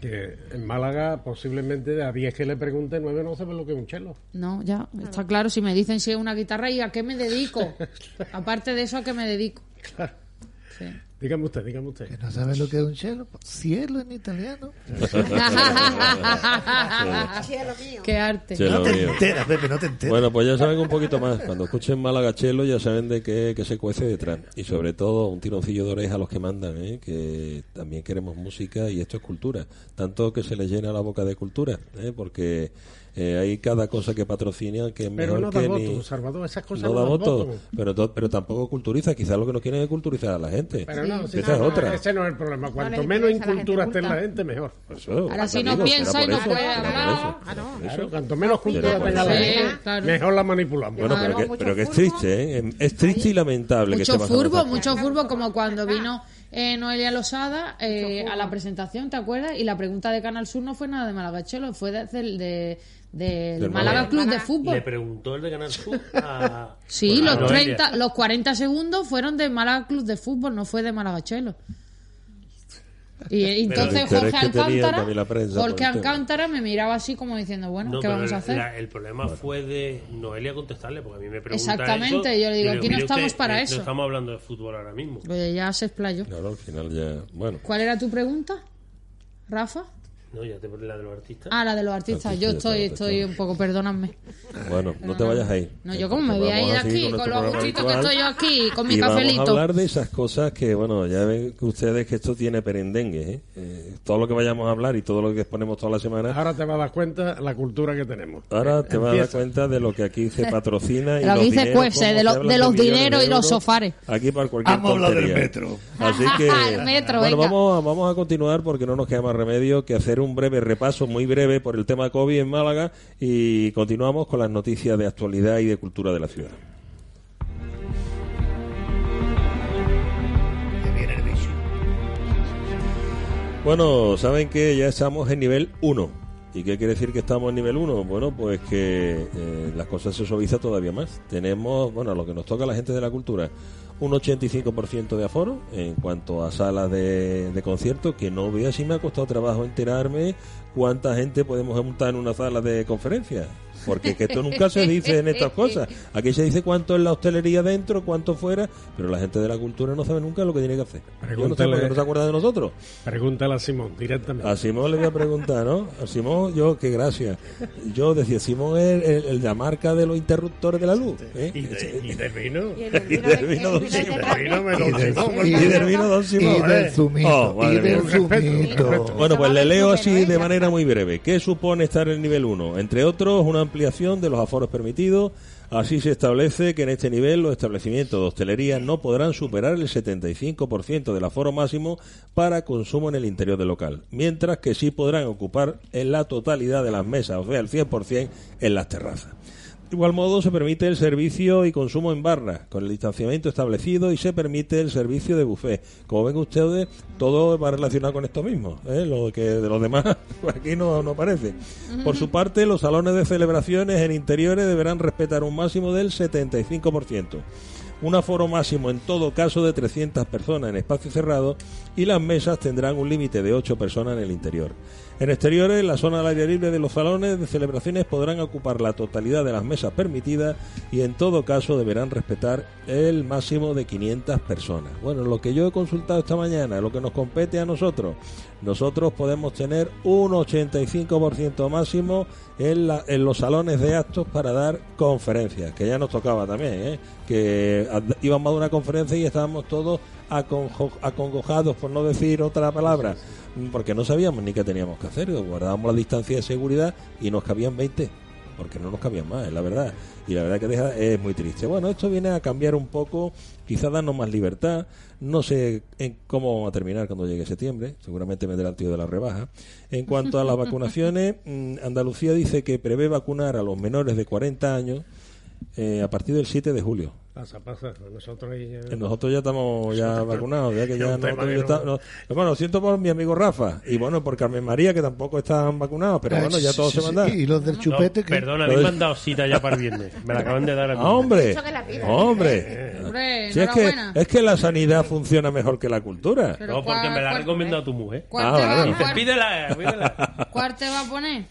Que en Málaga, posiblemente a 10 que le pregunte, 9 no saben lo que es un chelo. No, ya, está claro. Si me dicen si es una guitarra y a qué me dedico. Aparte de eso, ¿a qué me dedico? Claro. Sí. Dígame usted, dígame usted. Que no saben lo que es un cielo. Cielo en italiano. Cielo mío. qué arte. Chelo No te mío. enteras, Pepe, no te enteras. Bueno, pues ya saben un poquito más. Cuando escuchen Málaga Chelo ya saben de qué, qué se cuece detrás. Y sobre todo un tironcillo de oreja a los que mandan, ¿eh? que también queremos música y esto es cultura. Tanto que se les llena la boca de cultura, ¿eh? porque eh, hay cada cosa que patrocinan que es Pero mejor no da que voto, ni... Salvador, esas cosas No no, da dan voto, voto. pero, to- pero tampoco culturiza. Quizás lo que no quieren es culturizar a la gente. Pero no, sí, es no, otra. Ese no es el problema. Cuanto menos incultura esté en la gente, mejor. Eso, Ahora, si no piensa y no eso, puede hablar. eso, Ah, cuanto menos cultura tenga la gente, mejor la manipulamos. Bueno, pero que, pero que es triste, ¿eh? Es triste y lamentable que Mucho furbo, mucho furbo, como cuando vino eh, Noelia Losada eh, a la presentación, ¿te acuerdas? Y la pregunta de Canal Sur no fue nada de Malagachelo, fue de- de, del Del Málaga Málaga. Club de Le Fútbol. preguntó el de Canal Sur a. Sí, los Noelia. 30, los 40 segundos fueron de Málaga Club de Fútbol, no fue de Malagachelo. Y eh, entonces Jorge Alcántara, Jorge. Alcántara me miraba así como diciendo, bueno, No, ¿qué vamos a hacer? la- el problema fue de Noelia contestarle, porque a mí me pregunta Exactamente, eso, yo le digo, y aquí no estamos para eh, eso. No estamos hablando de fútbol ahora mismo. Pues ya se explayó. Claro, al final ya. Bueno, ¿Cuál era tu pregunta, Rafa? No, ya te la de los artistas. Ah, la de los artistas. Artistas, Yo estoy, estoy un poco, perdóname. bueno, no te vayas ahí. No, yo como me voy a ir aquí, con lo gustito que estoy yo aquí, con mi y Vamos a cafelito. hablar de esas cosas que, bueno, ya ven que ustedes que esto tiene perendengue. ¿eh? Eh, todo lo que vayamos a hablar y todo lo que exponemos toda la semana. Ahora te vas a dar cuenta la cultura que tenemos. Ahora te vas a dar cuenta de lo que aquí se patrocina y De lo que los dice dineros, de lo- de los dineros y los sofares. Aquí para cualquier Vamos a hablar del metro. Así que El metro, bueno, venga. vamos a, vamos a continuar porque no nos queda más remedio que hacer un breve repaso, muy breve, por el tema COVID en Málaga y continuamos con las noticias de actualidad y de cultura de la ciudad. Bueno, saben que ya estamos en nivel 1. ¿Y qué quiere decir que estamos en nivel 1? Bueno, pues que eh, las cosas se suavizan todavía más. Tenemos, bueno, lo que nos toca a la gente de la cultura, un 85% de aforo en cuanto a salas de, de conciertos, que no vea si me ha costado trabajo enterarme cuánta gente podemos montar en una sala de conferencia. Porque que esto nunca se dice en estas cosas. Aquí se dice cuánto es la hostelería dentro, cuánto fuera, pero la gente de la cultura no sabe nunca lo que tiene que hacer. Yo no sé Pregúntale- por qué no se acuerda de nosotros. Pregúntale a Simón directamente. A Simón le voy a preguntar, ¿no? A Simón, yo, qué gracia. Yo decía, Simón es el, el- la marca de los interruptores de la luz. ¿eh? ¿Y, de, y del vino? Y del de- vino de Simón. Y del- vino Don Simón. Y del ¿eh? zumito. Oh, y del zumito. Bueno, pues le leo así de manera muy breve. ¿Qué supone estar en el nivel 1? Entre otros, una ampliación de los aforos permitidos. Así se establece que en este nivel los establecimientos de hostelería no podrán superar el 75% del aforo máximo para consumo en el interior del local, mientras que sí podrán ocupar en la totalidad de las mesas, o sea, el 100% en las terrazas. Igual modo, se permite el servicio y consumo en barra, con el distanciamiento establecido, y se permite el servicio de buffet. Como ven ustedes, todo va relacionado con esto mismo. ¿eh? Lo que de los demás pues aquí no, no aparece. Por su parte, los salones de celebraciones en interiores deberán respetar un máximo del 75%. Un aforo máximo en todo caso de 300 personas en espacio cerrado y las mesas tendrán un límite de 8 personas en el interior. En exteriores, la zona al aire libre de los salones de celebraciones podrán ocupar la totalidad de las mesas permitidas y en todo caso deberán respetar el máximo de 500 personas. Bueno, lo que yo he consultado esta mañana, lo que nos compete a nosotros, nosotros podemos tener un 85% máximo en, la- en los salones de actos para dar conferencias, que ya nos tocaba también, ¿eh? que íbamos a una conferencia y estábamos todos acongojados, por no decir otra palabra, porque no sabíamos ni qué teníamos que hacer, guardábamos la distancia de seguridad y nos cabían 20 porque no nos cabían más, es la verdad. Y la verdad que deja, es muy triste. Bueno, esto viene a cambiar un poco, quizás darnos más libertad. No sé en cómo vamos a terminar cuando llegue septiembre, seguramente me el tío de la rebaja. En cuanto a las vacunaciones, mm, Andalucía dice que prevé vacunar a los menores de 40 años eh, a partir del 7 de julio. Pasa, pasa. Nosotros ahí ya... Eh, Nosotros ya estamos ya vacunados, ya que ya no- está- no- bueno, lo siento por mi amigo Rafa y bueno, por Carmen María que tampoco están vacunados, pero Ah, bueno, ya todos sí, se sí. mandan. Y los del No, chupete que... perdona, habéis de- mandado cita ya para el viernes. Me la acaban de dar a mí. Ah, hombre, hombre. Hombre, Si es que, enhorabuena. es que la sanidad funciona mejor que la cultura. Pero No, porque ¿cuál- me la ha recomendado tu mujer. ¿Cuál, Ah, te pídela, pídela. cuál te va a poner?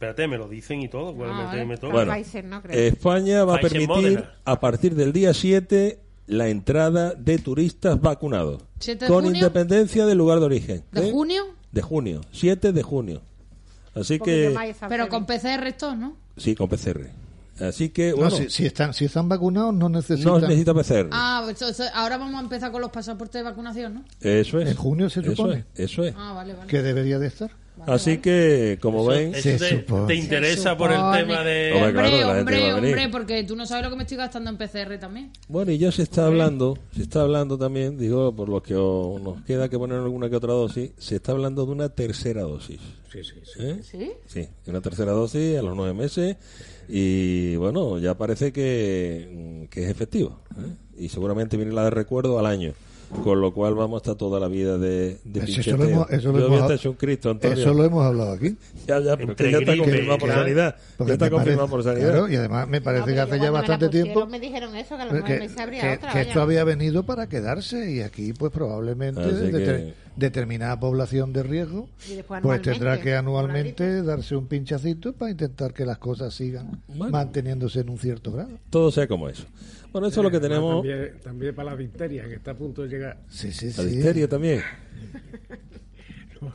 Espérate, me lo dicen y todo. ¿cuál Ah, me- me toca? Bueno, no creo. España va a permitir a partir del día 7 la entrada de turistas vacunados. 7 de Con junio. independencia del lugar de origen. ¿De ¿eh? junio? De junio, 7 de junio. Así que, Pero con PCR todos, ¿no? sí, con PCR. Así que, No, si, si están, si están vacunados no necesitan... no necesita PCR. Ah, pues, ahora vamos a empezar con los pasaportes de vacunación, ¿no? Eso es. En junio se Eso supone. es, Eso es. Ah, vale, vale. que debería de estar. Así que, como ven, Eso te, interesa por el tema de... Hombre, Hombre, claro, hombre, porque tú no sabes lo que me estoy gastando en PCR también. Bueno, y ya se está hablando, se está hablando también, digo, por lo que o- nos queda que poner alguna que otra dosis, se está hablando de una tercera dosis. Sí, sí, sí. ¿eh? ¿Sí? Sí, una tercera dosis a los nueve meses y bueno, ya parece que, que es efectivo. ¿eh? Y seguramente viene la de recuerdo al año. Con lo cual vamos hasta toda la vida de, de Eso, lo hemos, eso lo hemos- voy a estar un Cristo, Antonio. eso lo hemos hablado aquí. Ya, ya, pero Entre que ya está confirmado por sanidad. Porque Ya está me confirmado parece- por sanidad. claro, y además me parece No, que hace ya me bastante pusieron tiempo Me dijeron eso, que a los que, nueve meses habría que- otra. que esto había venido para quedarse y aquí pues probablemente que- determinada población de riesgo pues tendrá que anualmente darse un pinchacito para intentar que las cosas sigan Bueno. manteniéndose en un cierto grado. Todo sea como eso. Bueno, eso es lo que tenemos. También, también para la difteria, que está a punto de llegar. Sí, sí, La sí. difteria también.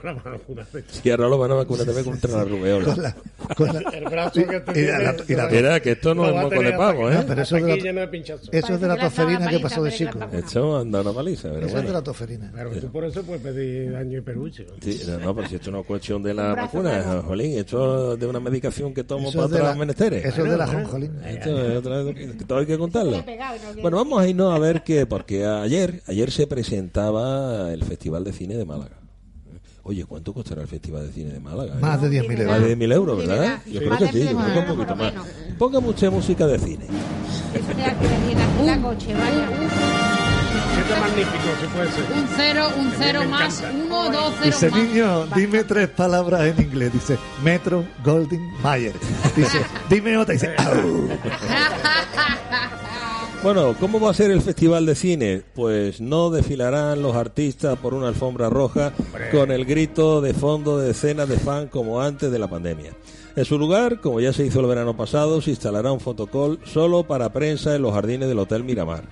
Van a vacunar. Y ahora lo van a vacunar también contra la rubeola. Con la- con la- El brazo que te y la- y la- Mira, que esto no es moco de pavo, ¿eh? Pero eso de la-. Eso es de la toferina que pasó de chico. Esto anda una paliza, pero Eso es bueno. de la toferina. Pero tú por eso puedes pedir daño y peluche. Sí, no, no, pero si esto no es cuestión de la vacuna. Jolín, esto es de una medicación que tomo Eso para es otros menesteres. Eso es de la jonjolín. Esto es otra vez que todo hay que contarlo. Bueno, vamos a irnos a ver que, porque ayer, ayer se presentaba el Festival de Cine de Málaga. Oye, ¿cuánto costará el Festival de Cine de Málaga? eh? Más de 10.000 Más euros. de mil euros, Sí, ¿verdad? Yo creo que Más sí, yo creo que un poquito más. Póngame usted música de cine. Eso te da que venir aquí la coche, vaya. Qué magnífico, si puede ser. Un cero, un cero más, uno, dos, cero Dice, más. niño, dime tres palabras en inglés. Dice, Metro Golden Mayer. Dice, dime otra. Dice, "Au". Bueno, ¿cómo va a ser el Festival de Cine? Pues no desfilarán los artistas por una alfombra roja con el grito de fondo de decenas de fans como antes de la pandemia. En su lugar, como ya se hizo el verano pasado, se instalará un fotocall solo para prensa en los jardines del Hotel Miramar.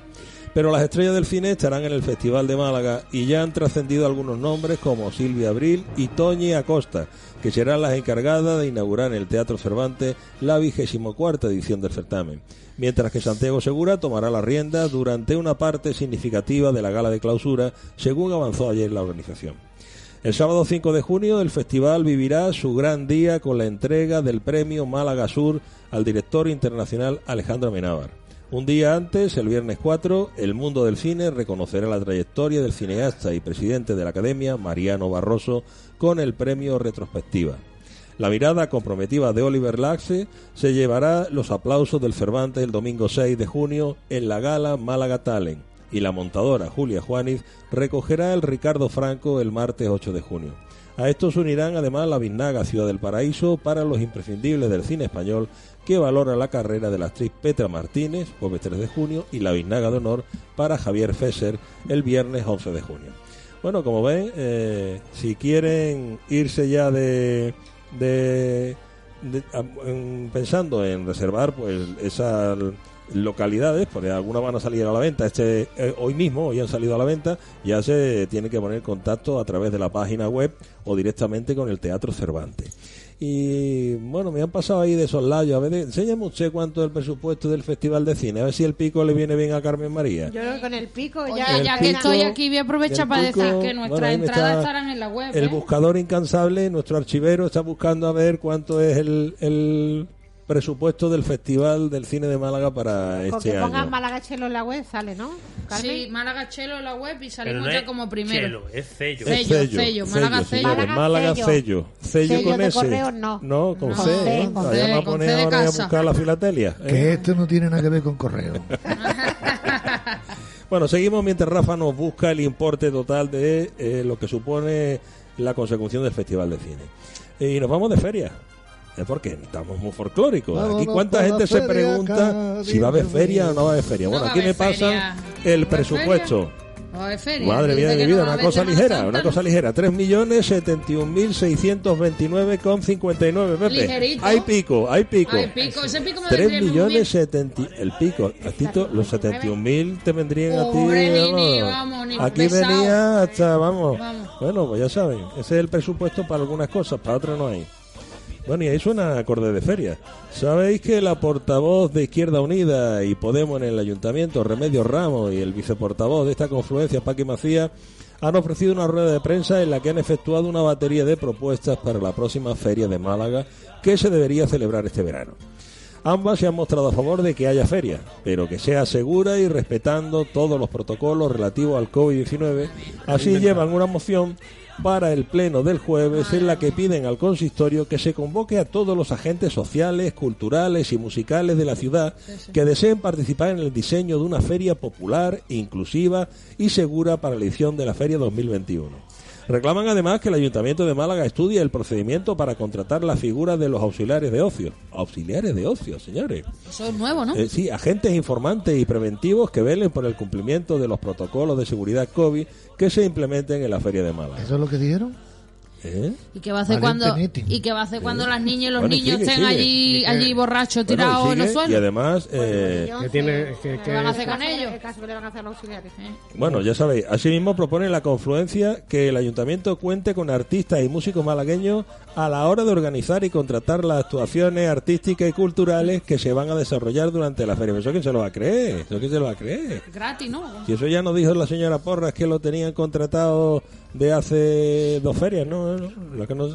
Pero las estrellas del cine estarán en el Festival de Málaga y ya han trascendido algunos nombres como Silvia Abril y Toñi Acosta, que serán las encargadas de inaugurar en el Teatro Cervantes la vigésimo cuarta edición del certamen, mientras que Santiago Segura tomará la rienda durante una parte significativa de la gala de clausura, según avanzó ayer la organización. El sábado 5 de junio el festival vivirá su gran día con la entrega del premio Málaga Sur al director internacional Alejandro Amenábar. Un día antes, el viernes 4, el mundo del cine reconocerá la trayectoria del cineasta y presidente de la Academia, Mariano Barroso, con el premio Retrospectiva. La mirada comprometida de Oliver Laxe se llevará los aplausos del Cervantes el domingo 6 de junio en la gala Málaga Talent y la montadora Julia Juaniz recogerá el Ricardo Franco el martes 8 de junio. A estos unirán además la Biznaga Ciudad del Paraíso para los imprescindibles del cine español que valora la carrera de la actriz Petra Martínez, jueves 3 de junio, y la Biznaga de Honor para Javier Fesser el viernes 11 de junio. Bueno, como ven, eh, si quieren irse ya de, de, pensando en reservar pues esas localidades, porque algunas van a salir a la venta este eh, hoy mismo, hoy han salido a la venta, ya se tiene que poner contacto a través de la página web o directamente con el Teatro Cervantes. Y bueno, me han pasado ahí de soslayo. A ver, enséñame usted cuánto es el presupuesto del Festival de Cine, a ver si el pico le viene bien a Carmen María. Yo creo que con el pico ya. ya El que pico- estoy aquí, voy a aprovechar para pico- decir que bueno, nuestras me entradas está estarán en la web. El ¿eh? buscador incansable, nuestro archivero, está buscando a ver cuánto es el, el, presupuesto del Festival del Cine de Málaga para Con este que pongas año. Málaga Chelo en la web sale, ¿no? Carmen? Sí, Málaga Chelo en la web y salimos no ya como primero. chelo, es sello. Es Sello, sello, Málaga sello. Málaga Málaga sello. sello. Sello Sello con de correo, no. No, con No, C. C, ¿eh? con Vayamos C, a con poner C de ahora a casa. buscar la filatelia. ¿eh? Que esto no tiene nada que ver con correo. Bueno, seguimos mientras Rafa nos busca el importe total de eh, lo que supone la consecución del Festival de Cine. Y nos vamos de feria. Es porque estamos muy folclóricos. Aquí cuánta gente se pregunta si va a haber feria o no va a haber feria. No Bueno, aquí me feria. el ¿No va a haber presupuesto. Feria. Madre mía de mi vida, no una cosa ligera, una ¿no? cosa ligera. 3.629,59, Pepe. Ligerito. Hay pico, hay pico. Ay, pico, ese pico me 3 vendría muy millones bien. 70 el pico a ti los 71.000 te vendrían a ti Pobre vamos. niño, vamos, ni aquí venía hasta vamos. Vamos. bueno pues ya saben ese es el presupuesto para algunas cosas para otras no hay bueno y ahí suena acorde de feria sabéis que la portavoz de Izquierda Unida y Podemos en el Ayuntamiento Remedios Ramos y el viceportavoz de esta confluencia Paqui Macías han ofrecido una rueda de prensa en la que han efectuado una batería de propuestas para la próxima feria de Málaga que se debería celebrar este verano. Ambas se han mostrado a favor de que haya feria, pero que sea segura y respetando todos los protocolos relativos al COVID-19. Así llevan una moción para el pleno del jueves en la que piden al consistorio que se convoque a todos los agentes sociales, culturales y musicales de la ciudad que deseen participar en el diseño de una feria popular, inclusiva y segura para la edición de la feria 2021. Reclaman además que el Ayuntamiento de Málaga estudie el procedimiento para contratar la figura de los auxiliares de ocio. Auxiliares de ocio, señores. Eso es nuevo, ¿no? Eh, sí, agentes informantes y preventivos que velen por el cumplimiento de los protocolos de seguridad COVID que se implementen en la Feria de Málaga. ¿Eso es lo que dijeron? ¿Eh? ¿Y qué va a hacer cuando y qué va a hacer cuando las niñas y los Bueno, niños sigue, estén sigue. allí allí borrachos Bueno, tirados y en los sigue, y suelos? además, eh, Yo que tiene- que- eh, que- van a hacer con ellos? El caso que le van a hacer a los auxiliares. bueno, ya sabéis, asimismo propone la confluencia que el ayuntamiento cuente con artistas y músicos malagueños a la hora de organizar y contratar las actuaciones artísticas y culturales que se van a desarrollar durante la feria. ¿Eso quién se lo va a creer? ¿Eso quién se lo va a creer? Gratis, ¿no? Si eso ya nos dijo la señora Porras que lo tenían contratado de hace dos ferias, ¿no? no, Lo que no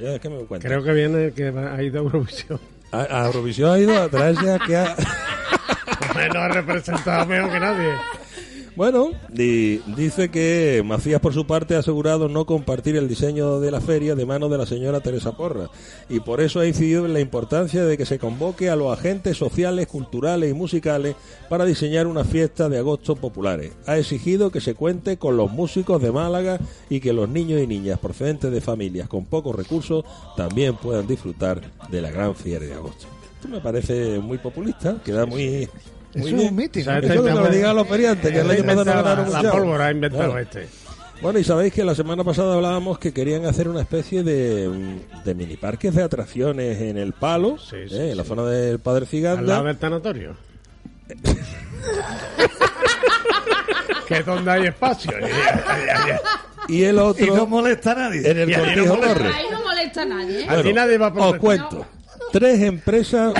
ya es que me cuenta. Creo que viene que ha ido a Eurovisión. A, a Eurovisión ha ido a traerse a que ha... no ha representado mejor que nadie. Bueno, di- dice que Macías por su parte ha asegurado no compartir el diseño de la feria de manos de la señora Teresa Porra y por eso ha incidido en la importancia de que se convoque a los agentes sociales, culturales y musicales para diseñar una fiesta de agosto populares. Ha exigido que se cuente con los músicos de Málaga y que los niños y niñas procedentes de familias con pocos recursos también puedan disfrutar de la gran feria de agosto. Esto me parece muy populista, queda muy... Eso muy es un meeting. O sea, Eso que te lo inventado- digan los feriantes, que el año pasado no la, ganaron la pólvora ha inventado Claro. este. Bueno, y sabéis que la semana pasada hablábamos que querían hacer una especie de, de mini parques de atracciones en el Palo, Sí, ¿eh? sí, en la zona del Padre Al Ciganda. lado del tanatorio. que es donde hay espacio. Y el otro Y no molesta a nadie. en el no Cortijo. Torres. Ahí no molesta a nadie, ¿eh? Aquí nadie va por os cuento. Tres empresas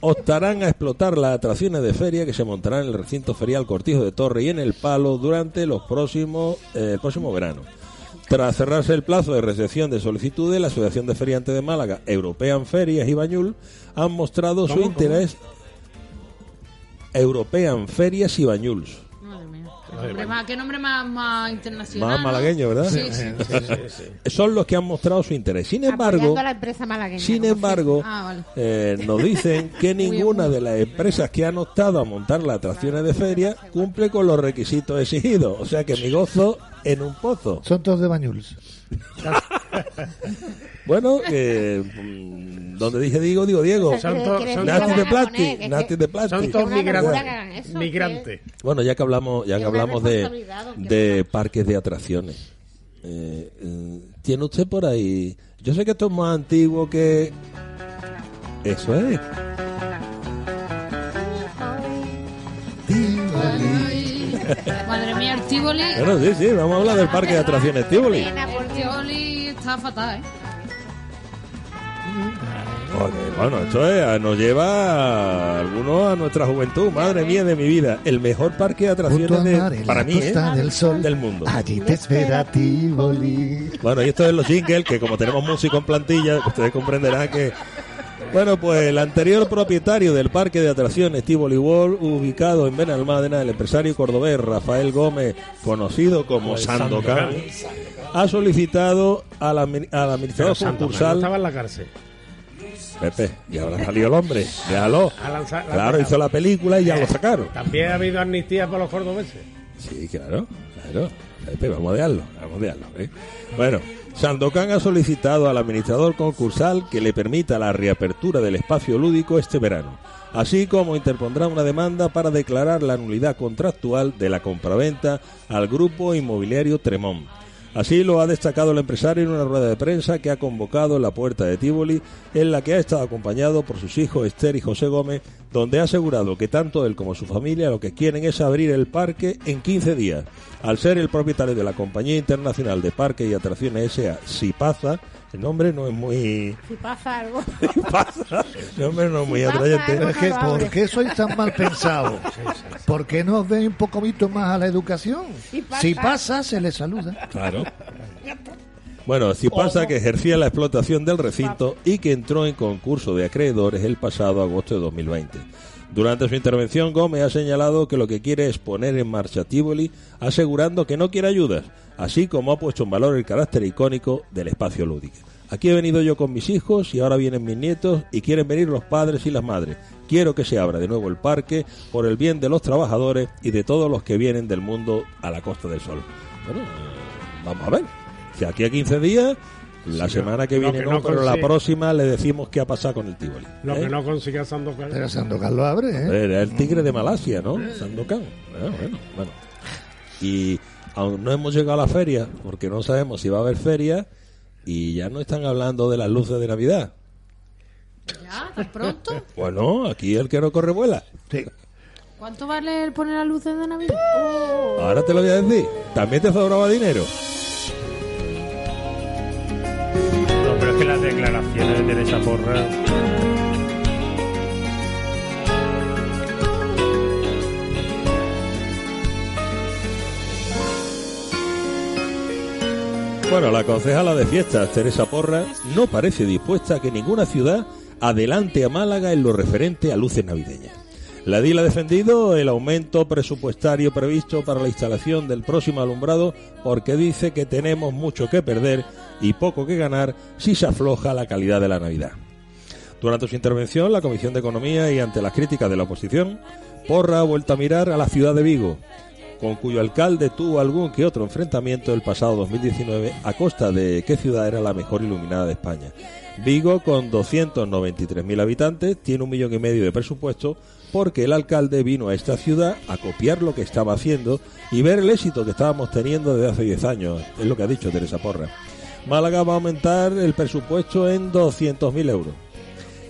optarán a explotar las atracciones de feria que se montarán en el recinto ferial Cortijo de Torre y en el Palo durante los próximos eh, el próximo verano. Tras cerrarse el plazo de recepción de solicitudes, la Asociación de Feriantes de Málaga, European Ferias y Bañul han mostrado su ¿Cómo, interés. European Ferias y Bañuls. Nombre más, qué nombre más, más internacional. Más ¿no? malagueño, ¿verdad? Sí, sí. Son los que han mostrado su interés. Sin embargo, Apoyando a la empresa malagueña. sin embargo, Ah, vale. eh, nos dicen que ninguna de las empresas que han optado a montar las atracciones de feria cumple con los requisitos exigidos. O sea que mi gozo en un pozo. Son todos de Bañuls. Bueno, eh, mm, donde dije digo, digo Diego. Son Son to- quiere son decir que Nati de que- Nati de migrantes. Bueno, ya que hablamos, ya que hablamos de, de parques de atracciones, eh, eh, tiene usted por ahí. Yo sé que esto es más antiguo que. Eso es. Madre mía, el Tivoli. Bueno, sí, sí, vamos a hablar del parque de atracciones Tivoli. El Tivoli está fatal, ¿eh? Joder, bueno, esto es- nos lleva a algunos a nuestra juventud. Madre mía de mi vida. El mejor parque de atracciones de- mar, para mí, ¿eh? del sol. del mundo. Allí te espera Tivoli. Bueno, y esto es los jingles, que como tenemos músico en plantilla, ustedes comprenderán que Bueno, pues el anterior propietario del parque de atracciones Tivoli World, ubicado en Benalmádena, el empresario cordobés Rafael Gómez, conocido como Sandokan, ha solicitado al, admi- al administrador concursal estaba en la cárcel. Pepe, y ahora salió el hombre, déjalo. Claro, hizo la película y ya lo sacaron. También ha habido amnistía para los cordobeses. Sí, claro, claro. Pepe, vamos a dejarlo, vamos a dejarlo. ¿eh? Bueno, Sandokan ha solicitado al administrador concursal que le permita la reapertura del espacio lúdico este verano, así como interpondrá una demanda para declarar la nulidad contractual de la compraventa al grupo inmobiliario Tremont. Así lo ha destacado el empresario en una rueda de prensa que ha convocado en la puerta de Tívoli, en la que ha estado acompañado por sus hijos Esther y José Gómez, donde ha asegurado que tanto él como su familia lo que quieren es abrir el parque en 15 días. Al ser el propietario de la compañía internacional de parques y atracciones S.A. Sipaza, el nombre no es muy... Si pasa algo. Sipaza, el nombre no es muy atrayente. Pero es que, ¿por qué sois tan mal pensados? ¿Por qué no os veis un poquito más a la educación? Si pasa- Si pasa, se le saluda. Claro. Bueno, si pasa que ejercía la explotación del recinto y que entró en concurso de acreedores el pasado agosto de 2020. Durante su intervención, Gómez ha señalado que lo que quiere es poner en marcha Tivoli, asegurando que no quiere ayudas, así como ha puesto en valor el carácter icónico del espacio lúdico. Aquí he venido yo con mis hijos y ahora vienen mis nietos y quieren venir los padres y las madres. Quiero que se abra de nuevo el parque por el bien de los trabajadores y de todos los que vienen del mundo a la Costa del Sol. Bueno, eh, vamos a ver. Si aquí a 15 días, la Sí, semana que viene que no, no pero la consigue- próxima le decimos qué ha pasado con el Tivoli. Lo ¿eh? que no consiga Sandokan. Pero Sandokan lo abre, ¿eh? Era el tigre de Malasia, ¿no? Sandokan. Bueno, bueno, bueno. Y aún no hemos llegado a la feria, porque no sabemos si va a haber feria, y ya no están hablando de las luces de Navidad. ¿Ya? ¿Tan pronto? Bueno, aquí el que no corre vuela. Sí. ¿Cuánto vale el poner las luces de Navidad? Ahora te lo voy a decir. También te sobraba dinero. No, pero es que las declaraciones de Teresa Porra. Bueno, la concejala de fiestas, Teresa Porra, no parece dispuesta a que ninguna ciudad adelante a Málaga en lo referente a luces navideñas. La DIL ha defendido el aumento presupuestario previsto para la instalación del próximo alumbrado porque dice que tenemos mucho que perder y poco que ganar si se afloja la calidad de la Navidad. Durante su intervención, la Comisión de Economía y ante las críticas de la oposición, Porra ha vuelto a mirar a la ciudad de Vigo, con cuyo alcalde tuvo algún que otro enfrentamiento el pasado 2019 a costa de qué ciudad era la mejor iluminada de España. Vigo, con 293.000 habitantes, tiene un millón y medio de presupuesto porque el alcalde vino a esta ciudad a copiar lo que estaba haciendo y ver el éxito que estábamos teniendo desde hace 10 años, es lo que ha dicho Teresa Porra. Málaga va a aumentar el presupuesto en 200.000 euros.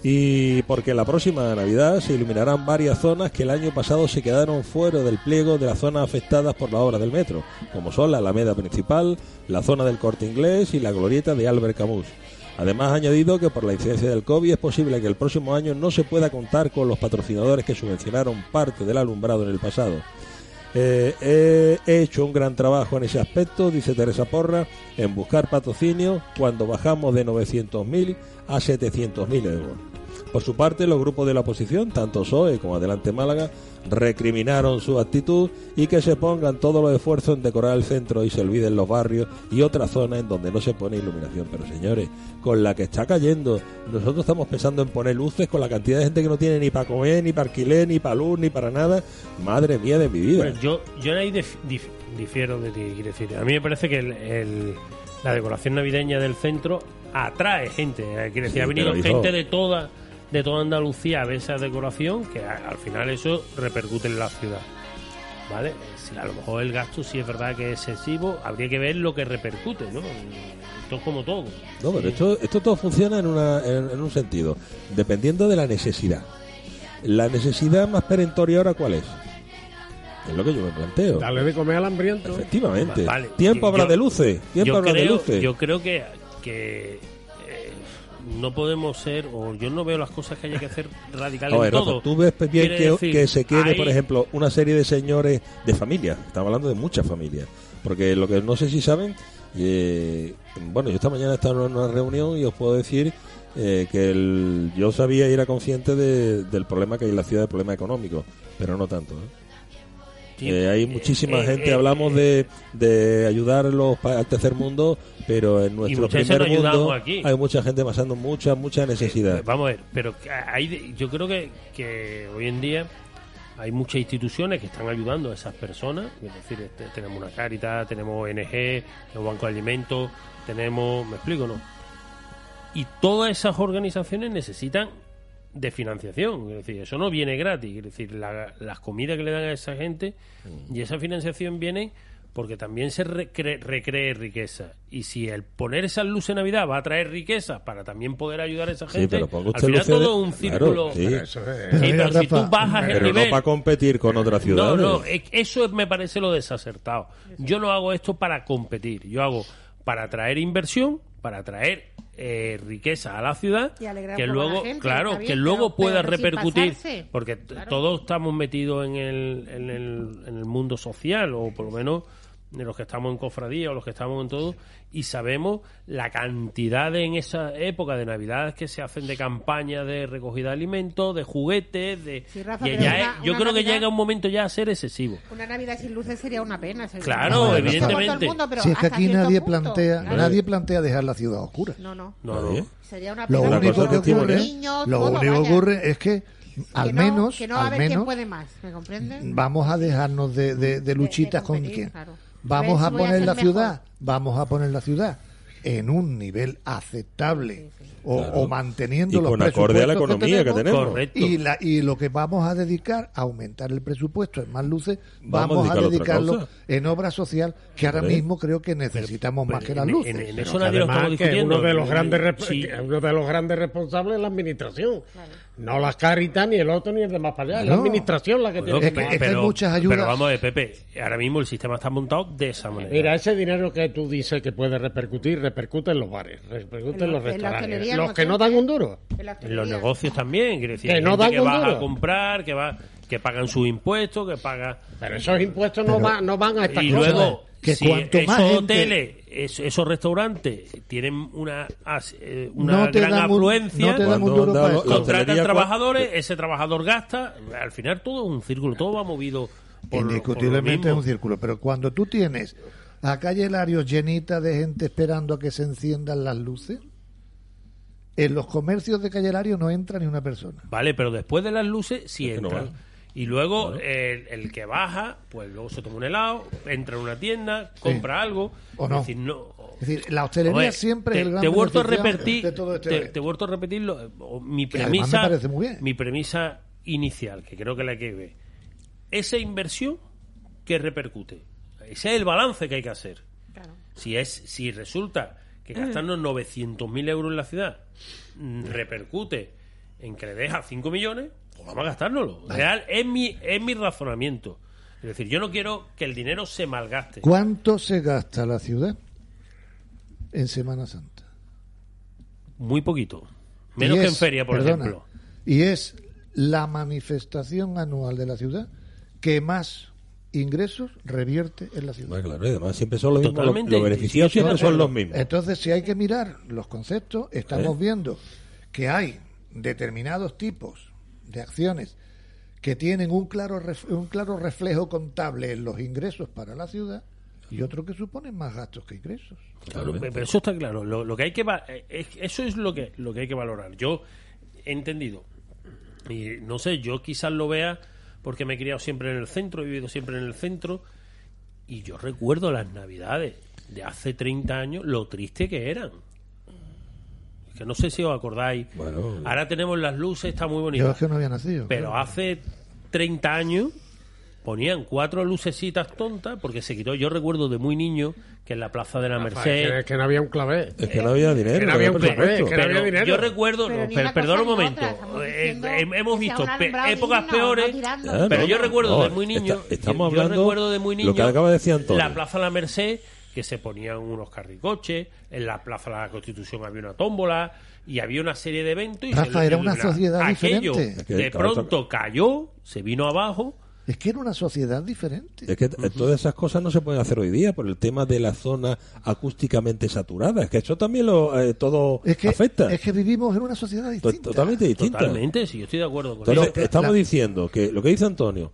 Y porque la próxima Navidad se iluminarán varias zonas que el año pasado se quedaron fuera del pliego de las zonas afectadas por la obra del metro, como son la Alameda Principal, la zona del Corte Inglés y la glorieta de Albert Camus. Además ha añadido que por la incidencia del COVID es posible que el próximo año no se pueda contar con los patrocinadores que subvencionaron parte del alumbrado en el pasado. Eh, he hecho un gran trabajo en ese aspecto, dice Teresa Porra, en buscar patrocinio cuando bajamos de 900.000 a 700.000 euros. Por su parte, los grupos de la oposición, tanto PSOE como Adelante Málaga, recriminaron su actitud y que se pongan todos los esfuerzos en decorar el centro y se olviden los barrios y otras zonas en donde no se pone iluminación. Pero señores, con la que está cayendo, nosotros estamos pensando en poner luces con la cantidad de gente que no tiene ni para comer, ni para alquiler, ni para luz, ni para nada. Madre mía de mi vida. Pues yo, yo ahí dif- dif- difiero de ti, quiero decir. A mí me parece que el- el- la decoración navideña del centro atrae gente. eh, Quiero decir, Sí, ha venido gente de toda de toda Andalucía a ver esa decoración que al final eso repercute en la ciudad. ¿Vale? Si a lo mejor el gasto sí es verdad que es excesivo, habría que ver lo que repercute, ¿no? Esto es como todo. No, pero esto, esto todo funciona en, una, en, en un sentido, dependiendo de la necesidad. La necesidad más perentoria ahora, ¿cuál es? Es lo que yo me planteo. Darle de comer al hambriento. Efectivamente. Vale. Tiempo habrá yo- de luces. Tiempo yo habrá de creo, luces. Yo creo que, que no podemos ser, o yo no veo las cosas que haya que hacer radicales A ver, en Rafa, todo. tú ves bien que, decir, que se quede, hay- por ejemplo, una serie de señores de familia. Estamos hablando de muchas familias. Porque lo que no sé si saben, eh, bueno, yo esta mañana he estado en una reunión y os puedo decir eh, que el, yo sabía y era consciente de- del problema que hay en la ciudad, el problema económico, pero no tanto. ¿eh? Eh, hay muchísima Eh, gente, eh, hablamos de, de ayudar a los pa- al tercer mundo, pero en nuestro primer mundo aquí. hay mucha gente pasando mucha, mucha necesidad. Vamos a ver, pero hay, yo creo que, que hoy en día hay muchas instituciones que están ayudando a esas personas. Es decir, este, tenemos una Caritas, tenemos ONG, tenemos Banco de Alimentos, tenemos. ¿Me explico no? Y todas esas organizaciones necesitan de financiación. Es decir, eso no viene gratis. Es decir, la- las comidas que le dan a esa gente y esa financiación viene porque también se recre- recree riqueza. Y si el poner esas luces en Navidad va a traer riqueza para también poder ayudar a esa Sí, gente, pero ponga al final luces de- todo un Claro, círculo. sí. Pero eso es- Sí, Pero mira, pero si tú Rafa, bajas el pero no para competir con otras No, ciudades. no, es- eso es- me parece lo desacertado. Yo no hago esto para competir, yo hago para traer inversión, para traer eh, riqueza a la ciudad, Y que luego, gente, claro, que luego pero- pueda pero repercutir, porque Claro. todos estamos metidos en el, en, el, en el mundo social, o por lo menos de los que estamos en cofradía o los que estamos en todo, y sabemos la cantidad de, en esa época de Navidad que se hacen de campañas de recogida de alimentos, de juguetes, de... Sí, Rafa, ya una- es- yo creo que llega un momento ya a ser excesivo. Una Navidad sin luces sería una pena. sería Claro, una evidentemente. Por todo el mundo, pero si es que aquí nadie punto, plantea, claro. nadie plantea dejar la ciudad oscura. No, no. No. Sería una Lo pena. Una único que ocurre, Niños, lo todo, único ocurre es que al Que no- menos, que no a al quien menos puede más, ¿me comprenden? vamos a dejarnos de, de- de luchitas con competir, quién. claro. Vamos a a poner ser la mejor. ciudad, vamos a poner la ciudad en un nivel aceptable o, Claro. o manteniendo Y los con acorde a la economía que tenemos. Correcto. Y, la, y lo que vamos a dedicar a aumentar el presupuesto en más luces, Vamos vamos, a a dedicarlo a en obra social, que ahora mismo creo que necesitamos más que las en- luces. en- en Pero eso que nadie lo estamos que discutiendo. uno de los grandes Sí. que uno de los grandes responsables es la administración no las Caritas ni el otro ni el de más para allá es la No. administración la que Bueno, tiene Es que- hay muchas ayudas. Pero vamos Pepe, ahora mismo el sistema está montado de esa manera. Mira, ese dinero que tú dices que puede repercutir, repercute en los bares, repercute en, los en restaurantes. Los no que no dan un duro. En los negocios también, quiere decir, Que no dan que un va duro. a comprar, que va que pagan sus impuestos, que paga Pero esos impuestos no, Pero- van, no van a estas y cosas. luego que si cuanto esos más hoteles, es- esos restaurantes tienen una eh, una No te gran dan un- afluencia, no te dan un contratan trabajadores, ese trabajador gasta, al final todo es un círculo, todo va movido por, lo- Indiscutiblemente por lo es un círculo, pero cuando tú tienes a calle Larios llenita de gente esperando a que se enciendan las luces, en los comercios de calle Larios no entra ni una persona. Vale, pero después de las luces sí Es que no entran. Y luego el, el que baja, pues luego se toma un helado, entra en una tienda, compra algo. O no. Es decir, no. Es decir, la hostelería siempre te, es el gran te vuelto a repetir, de todo este te, te he vuelto a repetir lo- o mi premisa, me parece muy bien. mi premisa inicial, que creo que la que ve. Esa inversión que repercute. Ese es el balance que hay que hacer. Claro. Si es, si resulta que gastarnos 900.000 euros en la ciudad mm, repercute en que le deja 5 millones, vamos a gastárnoslo. Real, es mi, es mi razonamiento. Es decir, yo no quiero que el dinero se malgaste. ¿Cuánto se gasta la ciudad en Semana Santa? Muy poquito. Menos que en feria, por perdona, ejemplo. Y es la manifestación anual de la ciudad que más ingresos revierte en la ciudad. Bueno, claro, y además siempre son los mismos. Los, los beneficiados siempre son los mismos. Entonces, si hay que mirar los conceptos, estamos viendo que hay determinados tipos de acciones que tienen un claro, ref- un claro reflejo contable en los ingresos para la ciudad y otros que suponen más gastos que ingresos. Claro, pero eso está claro. Lo, lo que hay que va- eh, es- eso es lo que lo que hay que valorar. Yo he entendido y no sé, yo quizás lo vea porque me he criado siempre en el centro, he vivido siempre en el centro y yo recuerdo las Navidades de hace 30 años lo triste que eran. Es que no sé si os acordáis. Bueno. Ahora tenemos las luces, está muy Yo bonito. es que no había nacido. Pero claro. hace 30 años ponían cuatro lucecitas tontas porque se quitó. Yo recuerdo de muy niño que en la plaza de la Es Merced. que, es que no había un clavé. Es que no había dinero. que no había un clavé, que no había dinero. yo recuerdo, Pero no, per- perdón un momento, otra, eh, eh, hemos visto épocas digno, peores, no pero yo recuerdo no, de muy niño, está- estamos yo- yo hablando recuerdo de muy niño lo que acaba de decir Antonio. la Plaza La Merced que se ponían unos carricoches, en la Plaza de la Constitución había una tómbola y había una serie de eventos y Rafa, era una sociedad aquello diferente. Que de pronto cayó, se vino abajo Es que era una sociedad diferente. Es que todas esas cosas no se pueden hacer hoy día por el tema de la zona acústicamente saturada. Es que eso también lo eh, todo Es que, afecta. es que vivimos en una sociedad distinta. totalmente distinta. Totalmente, sí, yo estoy de acuerdo con Entonces, eso. estamos la- diciendo que lo que dice Antonio,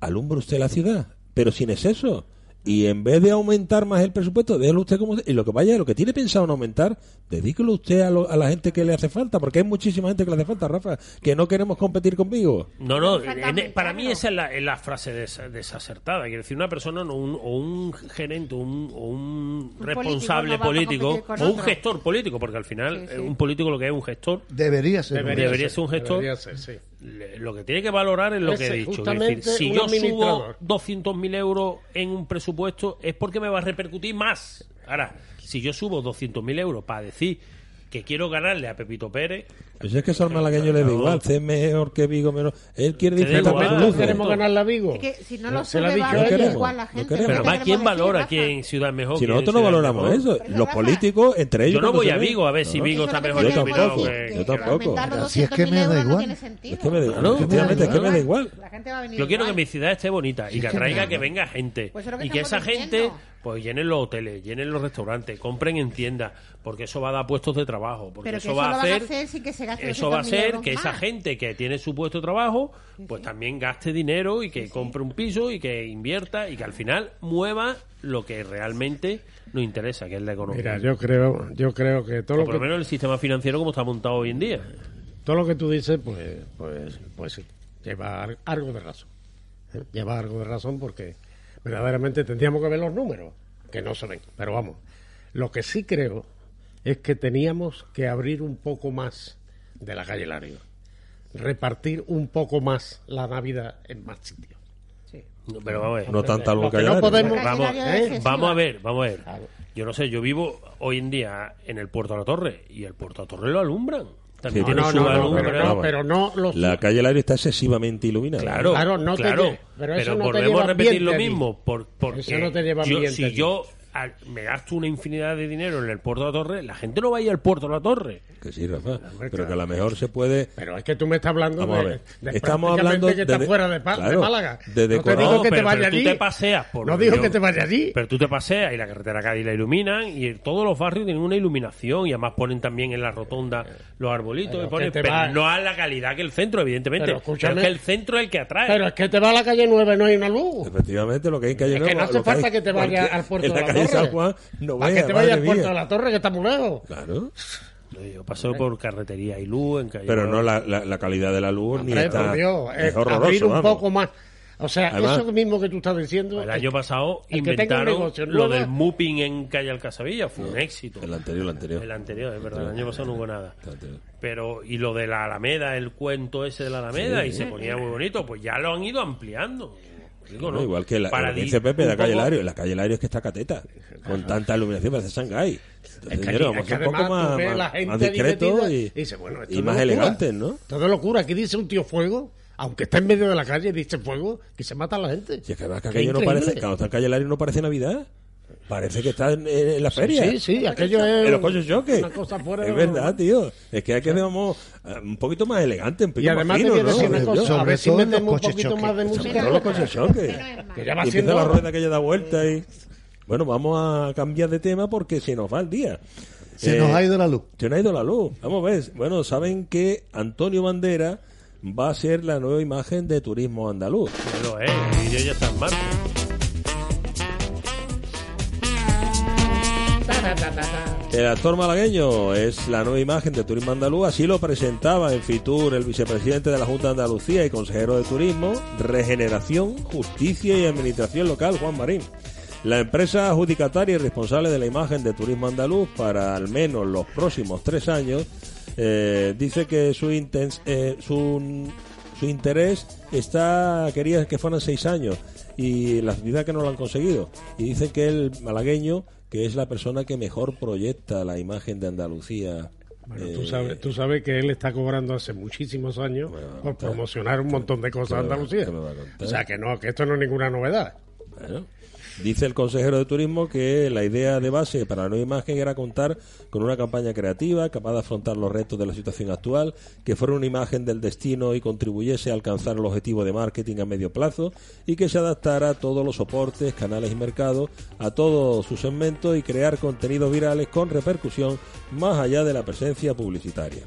alumbra usted la ciudad, pero sin exceso. Y en vez de aumentar más el presupuesto, déjelo usted como... Y lo que vaya, lo que tiene pensado en aumentar, dedíquelo usted a, lo- a la gente que le hace falta, porque hay muchísima gente que le hace falta, Rafa, que no queremos competir conmigo. No, no, en- para mí esa es la, es la frase des- desacertada. Quiere decir, una persona no, un- o un gerente un, o un responsable político no o un otro. gestor político, porque al final Sí, sí. eh, un político lo que es un gestor, Debería ser. Debería- Debería ser un gestor. Debería ser, sí. Lo que tiene que valorar es lo que he dicho. Es decir, si yo subo administrador. 200.000 euros en un presupuesto es porque me va a repercutir más. Ahora, si yo subo 200.000 euros para decir que quiero ganarle a Pepito Pérez, Pues es que malagueño le da igual, C es mejor que Vigo, menos... Él quiere disfrutar igual. con su ¿No lujo. queremos ganarle a Vigo? Es que si no lo sube, va a igual la gente. pero ¿Qué más, ¿quién valora quién ciudad mejor? Si nosotros no valoramos mejor? eso, Pero los políticos, entre ellos... Yo no voy a Vigo a ver si. Vigo está mejor que que yo tampoco. Así es que me 200.000 da igual. Es que me da- Claro, efectivamente, es que me da igual. Va a Yo quiero que mi ciudad esté bonita y que atraiga que venga gente. Pues y que esa gente pues llenen los hoteles, llenen los restaurantes, compren en tiendas, porque eso va a dar puestos de trabajo. Porque Pero que eso va a lo van hacer. hacer sin que se eso va a 200.000 hacer euros que esa gente que tiene su puesto de trabajo, pues también gaste dinero y que compre un piso y que invierta y que al final mueva lo que realmente nos interesa, que es la economía. Mira, yo creo, yo creo que todo O lo por lo que, menos el sistema financiero como está montado hoy en día. todo lo que tú dices, pues, pues, pues sí, lleva algo de razón. ¿eh? Lleva algo de razón porque verdaderamente tendríamos que ver los números, que no se ven. Pero vamos, lo que sí creo es que teníamos que abrir un poco más de la calle Lario, repartir un poco más la Navidad en más sitios. No, Pero vamos a ver. No tanta Lo que no podemos- Vamos, ¿eh? vamos a ver, vamos a ver. Yo no sé, yo vivo hoy en día en el Puerto de la Torre y el Puerto de la Torre lo alumbran. También Sí, tiene No, su no, no, alumbre. pero no, pero no los La calle Lario está excesivamente iluminada. Claro, Claro, no te claro. lle- pero eso no te volvemos lleva a repetir lo mismo. Por, porque Eso no te lleva yo, ambiente si allí. yo al- me gasto una infinidad de dinero en el Puerto de la Torre, la gente no va a ir al Puerto de la Torre. Que sí, Rafa. Pero claro. que a lo mejor se puede... Pero es que tú me estás hablando Vamos a de, ver. de Estamos hablando que de- está de- fuera de, claro, Málaga. de no te digo que te pero- vayas pero allí. tú te paseas por No digo yo- que te vayas allí. Pero tú te paseas y la carretera Cádiz la iluminan y todos los barrios tienen una iluminación y además ponen también en la rotonda los arbolitos Pero y ponen- que te pero va- no a la calidad que el centro, evidentemente. Pero es que el centro es el que atrae. Pero es que te va a la calle 9 no hay una luz. Efectivamente, lo que hay en calle Es que no hace falta hay- que te vayas al puerto de la la calle Torre. No que te vayas al puerto de la Torre, que está muy lejos. Claro. Yo paso por carretería y luz en calle Pero no la, la, la calidad de la luz ni está... por Dios, es es horroroso, abrir un vamos. poco más. O sea, Además- eso mismo que tú estás diciendo. El año pasado el inventaron negocio lo del mooping en calle Alcazabilla, fue un éxito. El anterior, el anterior. El anterior, es verdad, el año pasado no hubo nada. Pero, y lo de la Alameda, el cuento ese de la Alameda, y se ponía muy bonito, pues ya lo han ido ampliando. Digo, Bueno, ¿no? igual que la, Para dice Pepe, un la calle Lario. La calle Lario es que está cateta. Con tanta iluminación, parece Shanghái. Entonces, Es que, allí- vamos es que un poco más, ves la más, gente más metida y, y dice, bueno, y más elegantes, ¿no? Todo locura. Aquí dice un tío fuego, aunque está en medio de la calle dice fuego, que se mata a la gente. Si es que además que aquello no parece, cuando está en calle Lario no parece Navidad. Parece que está en, en la feria. Sí, sí, aquello es. En los coches choques. Una cosa fuera Es verdad, tío. Es que hay que digamos, eh, un poquito más elegante, un Y poquito además más te fino, ¿no? decir una Sobre- cosa, a ver si metemos un poquito choque. más de Sobre música. todo los coches choques. Que ya va Y empieza siendo la rueda que ya da vuelta y... Bueno, vamos a cambiar de tema porque se nos va el día. Se Eh, nos ha ido la luz. Se nos ha ido la luz. Vamos a ver. Bueno, saben que Antonio Bandera va a ser la nueva imagen de turismo andaluz. Bueno, eh, el vídeo ya está en marcha. El actor malagueño es la nueva imagen de Turismo Andaluz, así lo presentaba en Fitur el vicepresidente de la Junta de Andalucía y consejero de Turismo, Regeneración, Justicia y Administración Local, Juan Marín. La empresa adjudicataria y responsable de la imagen de Turismo Andaluz para al menos los próximos tres años eh, dice que eh, su, su interés está quería que fueran seis años y la actividad que no lo han conseguido y dice que el malagueño que es la persona que mejor proyecta la imagen de Andalucía Bueno, eh, tú sabes, tú sabes que él está cobrando hace muchísimos años por promocionar un montón de cosas ¿Qué de me va- Andalucía. a contar? O sea que no, que esto no es ninguna novedad. bueno, Dice el consejero de turismo que la idea de base para la nueva imagen era contar con una campaña creativa capaz de afrontar los retos de la situación actual, que fuera una imagen del destino y contribuyese a alcanzar el objetivo de marketing a medio plazo y que se adaptara a todos los soportes, canales y mercados, a todos sus segmentos y crear contenidos virales con repercusión más allá de la presencia publicitaria.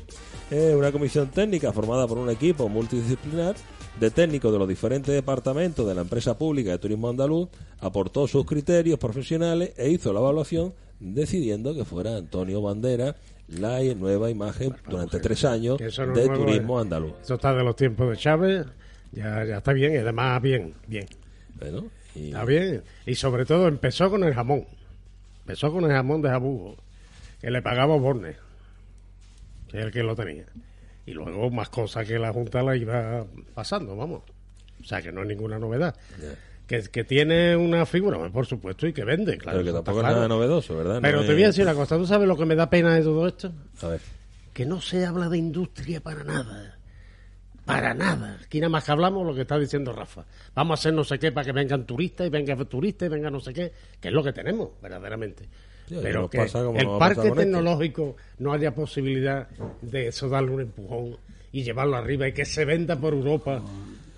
Es una comisión técnica formada por un equipo multidisciplinar de técnicos de los diferentes departamentos de la empresa pública de turismo andaluz, aportó sus criterios profesionales e hizo la evaluación decidiendo que fuera Antonio Bandera la nueva imagen durante tres años no de nuevo, turismo eh. andaluz. Eso está de los tiempos de Chávez, ya, ya está bien, y además bien, bien. Bueno, y- Está bien. Y sobre todo empezó con el jamón. Empezó con el jamón de jabugo, que le pagaba Borne, que es el que lo tenía. Y luego más cosas que la Junta la iba pasando, vamos. O sea, que no es ninguna novedad. Que, que tiene una figura, por supuesto, y que vende, claro. pero que tampoco es nada novedoso, ¿verdad? Pero No te voy a decir una cosa, ¿tú sabes lo que me da pena de todo esto? A ver, que no se habla de industria para nada. Para nada. Aquí nada más que hablamos lo que está diciendo Rafa. Vamos a hacer no sé qué para que vengan turistas y vengan turistas y vengan no sé qué, que es lo que tenemos, verdaderamente. Sí, Pero que pasa el parque este. tecnológico no haya posibilidad de eso darle un empujón y llevarlo arriba y que se venda por Europa.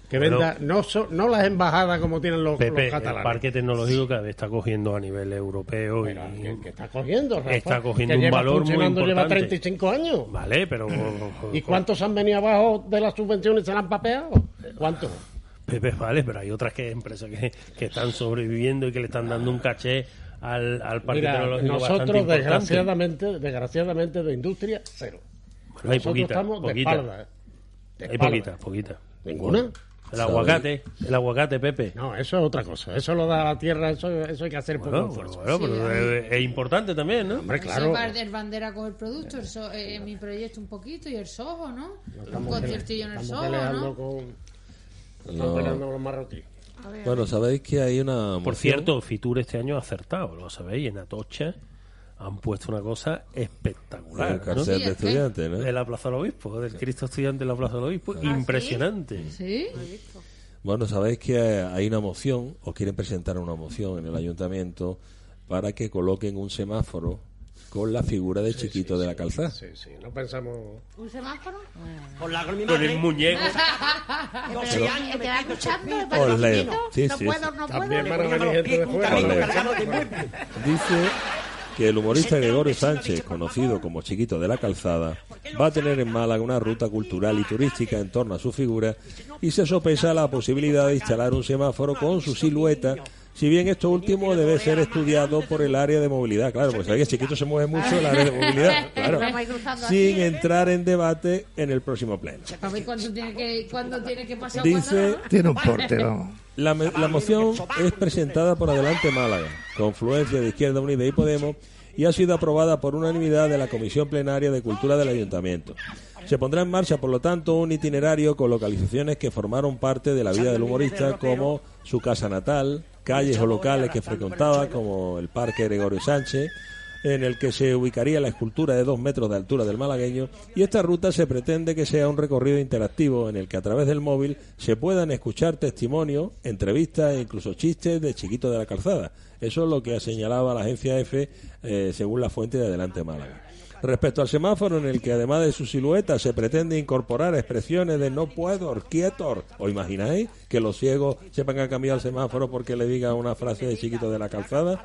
Que Bueno. venda no, so- no las embajadas como tienen los, Pepe, los el catalanes. parque tecnológico cada vez está cogiendo a nivel europeo y, Pero que, que está cogiendo, Rafa, Está cogiendo que un lleva valor muy funcionando, lleva importante. 35 años. Vale, pero... ¿Y cuántos han venido abajo de las subvenciones y se la han papeado? ¿Cuántos? Pepe, vale, pero hay otras que empresas que, que están sobreviviendo y que le están dando un caché al, al parque nosotros desgraciadamente, desgraciadamente de industria, cero. Bueno, hay nosotros poquita, estamos de poquita. espalda. ¿eh? De Hay espalda. poquita, poquita. ¿Ninguna? El aguacate, el aguacate, Pepe. No, eso es otra cosa. Eso lo da la tierra, eso, eso hay que hacer por Bueno, bueno, bueno, pero es, es importante también, ¿no? Hombre, claro. del bandera con el producto, el so- eh, mi proyecto un poquito y el Soho, ¿no? Un conciertillo en el peleando ¿no? con, No. estamos peleando con los marroquíes. Bueno, sabéis que hay una Por cierto, Fitur este año ha acertado, lo sabéis, en Atocha han puesto una cosa espectacular. el de es que- estudiantes, ¿no? De la Plaza del Obispo, del Cristo Estudiante de la Plaza del Obispo. Impresionante. Sí. Bueno, sabéis que hay una moción, o quieren presentar una moción en el ayuntamiento para que coloquen un semáforo con la figura de Chiquito de la Calzada. Sí, sí, no pensamos... ¿Un semáforo? La con mi Con el muñeco. 12 años, ¿Te para los niños? Sí, no sí, puedo, sí. no También puedo. van a venir gente de. Dice que el humorista Gregorio Sánchez, conocido como Chiquito de la Calzada, va a tener en Málaga una ruta cultural y turística en torno a su figura y se sopesa la posibilidad de instalar un semáforo con su silueta, si bien esto último debe ser estudiado por el área de movilidad, claro, pues sabéis que Chiquito se mueve mucho el área de movilidad, claro, sin ¿eh? entrar en debate en el próximo pleno. Cuándo tiene que, cuándo tiene que pasar. Dice Tiene un porte, vamos. La, me- la moción es presentada por Adelante Málaga, confluencia de Izquierda Unida y Podemos, y ha sido aprobada por unanimidad de la Comisión Plenaria de Cultura del Ayuntamiento. Se pondrá en marcha, por lo tanto, un itinerario con localizaciones que formaron parte de la vida del humorista, como su casa natal, calles o locales que frecuentaba, como el Parque Gregorio Sánchez, en el que se ubicaría la escultura de dos metros de altura del malagueño y esta ruta se pretende que sea un recorrido interactivo en el que a través del móvil se puedan escuchar testimonios, entrevistas e incluso chistes de Chiquito de la Calzada. Eso es lo que señalaba la agencia EFE eh, según la fuente de Adelante Málaga. Respecto al semáforo, en el que además de su silueta se pretende incorporar expresiones de no puedo, quieto, ¿os imagináis que los ciegos sepan a cambiar el semáforo porque le diga una frase de chiquito de la calzada?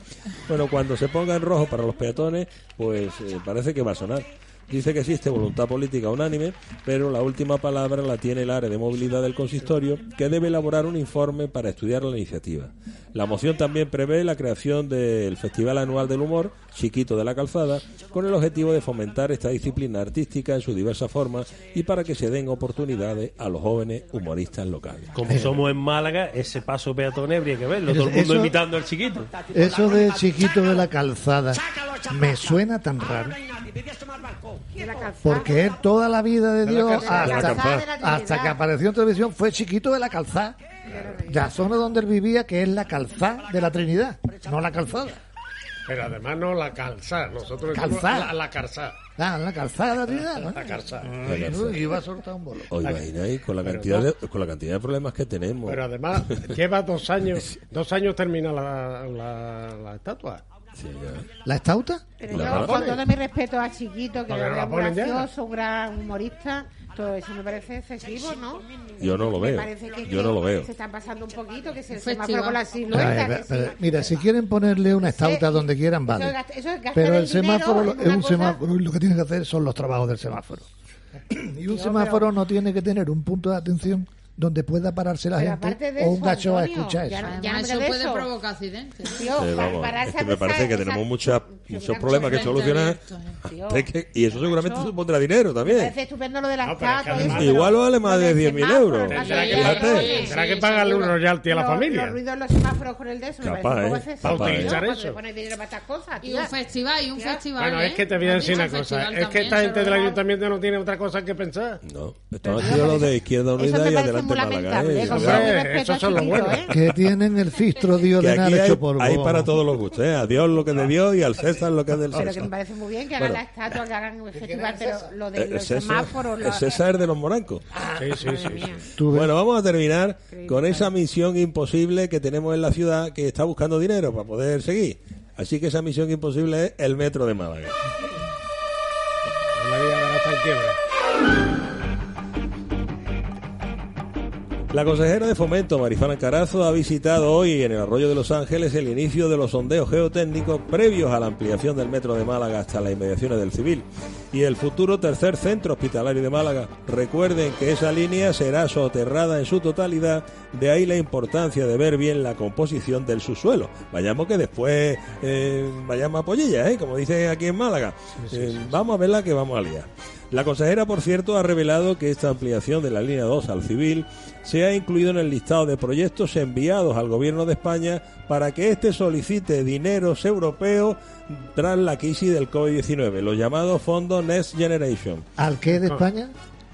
Bueno, cuando se ponga en rojo para los peatones, pues eh, parece que va a sonar. Dice que existe voluntad política unánime, pero la última palabra la tiene el área de movilidad del consistorio, que debe elaborar un informe para estudiar la iniciativa. La moción también prevé la creación del Festival Anual del Humor, Chiquito de la Calzada, con el objetivo de fomentar esta disciplina artística en sus diversas formas y para que se den oportunidades a los jóvenes humoristas locales. Como somos en Málaga, ese paso peatón habría que verlo. Todo el mundo Eso- imitando al chiquito. Eso de chiquito de la calzada me suena tan raro. Porque él toda la vida de Dios, la hasta, Trinidad. que apareció en televisión, fue chiquito de la calzada. La zona donde él vivía, que es la calzada de la Trinidad, no la calzada. Pero además no la calzada, nosotros Calzada. la, la calzada. Ah, la calzada de Trinidad, ¿no? La calzada. La calzada. Uy, iba a soltar un bolo. Os imagináis con la cantidad de, con la cantidad de problemas que tenemos. Pero además lleva dos años, dos años termina la, la, la estatua. Sí. ¿La estauta? Pero La yo, con todo mi respeto a Chiquito, que ponen ya. gracioso, un gran humorista, todo eso me parece excesivo, ¿no? Yo no lo Me veo. parece que, Yo que no lo veo. Se están pasando un poquito, que se Un semáforo con la silueta. pero- sí. pero, mira, si quieren ponerle una estauta Sí. donde quieran, Eso es vale. eso es gastar Pero el el semáforo es un cosa- semáforo y lo que tiene que hacer son los trabajos del semáforo. Y un Yo, semáforo pero- no tiene que tener un punto de atención donde pueda pararse la Pero gente de o un eso, gacho a escuchar ya eso. no- Además, me eso de puede eso. provocar accidentes. Tío, Sí, pa- vamos, es que me parece esa- que tenemos muchas, muchos problemas que solucionar. antes que- y eso seguramente supondrá dinero Me también. parece estupendo lo de las No, estatuas. Igual vale más de del 10.000 semáforo, euros. Tendrá que, pagarle un royalty a la familia. Los ruidos de los semáforos con el de eso, me Capaz, parece un poco ¿eh? Para utilizar eso. Y un festival, y un festival. Bueno, ¿eh? es que te voy a decir una cosa. Es que esta gente del ayuntamiento no tiene otra cosa que pensar. No, esto ha sido lo de Izquierda Unida me y Adelante lamentable, ¿eh? con respeto buenos. ¿eh? Que tienen el cistro aquí hay, hecho por hay para todos los gustos, ¿eh? A Dios lo que de Dios y al César lo que es del Pero que me César. parece muy bien que hagan Bueno. la estatua, que hagan el festival, pero lo Eh, de El los César, semáforos... el lo- César es de los morancos. Sí, sí, sí. sí. Bueno, vamos a terminar con esa misión imposible que tenemos en la ciudad que está buscando dinero para poder seguir. Así que esa misión imposible es el metro de Málaga. La vida está en quiebra. La consejera de Fomento, Marifana Carazo, ha visitado hoy en el Arroyo de Los Ángeles el inicio de los sondeos geotécnicos previos a la ampliación del metro de Málaga hasta las inmediaciones del civil y el futuro tercer centro hospitalario de Málaga. Recuerden que esa línea será soterrada en su totalidad, de ahí la importancia de ver bien la composición del subsuelo. Vayamos que después eh, vayamos a pollillas, ¿eh? como dicen aquí en Málaga. Eh, vamos a verla que vamos a liar. La consejera, por cierto, ha revelado que esta ampliación de la línea 2 al civil se ha incluido en el listado de proyectos enviados al Gobierno de España para que éste solicite dineros europeos tras la crisis del COVID-19, los llamados fondos Next Generation. ¿Al qué de España?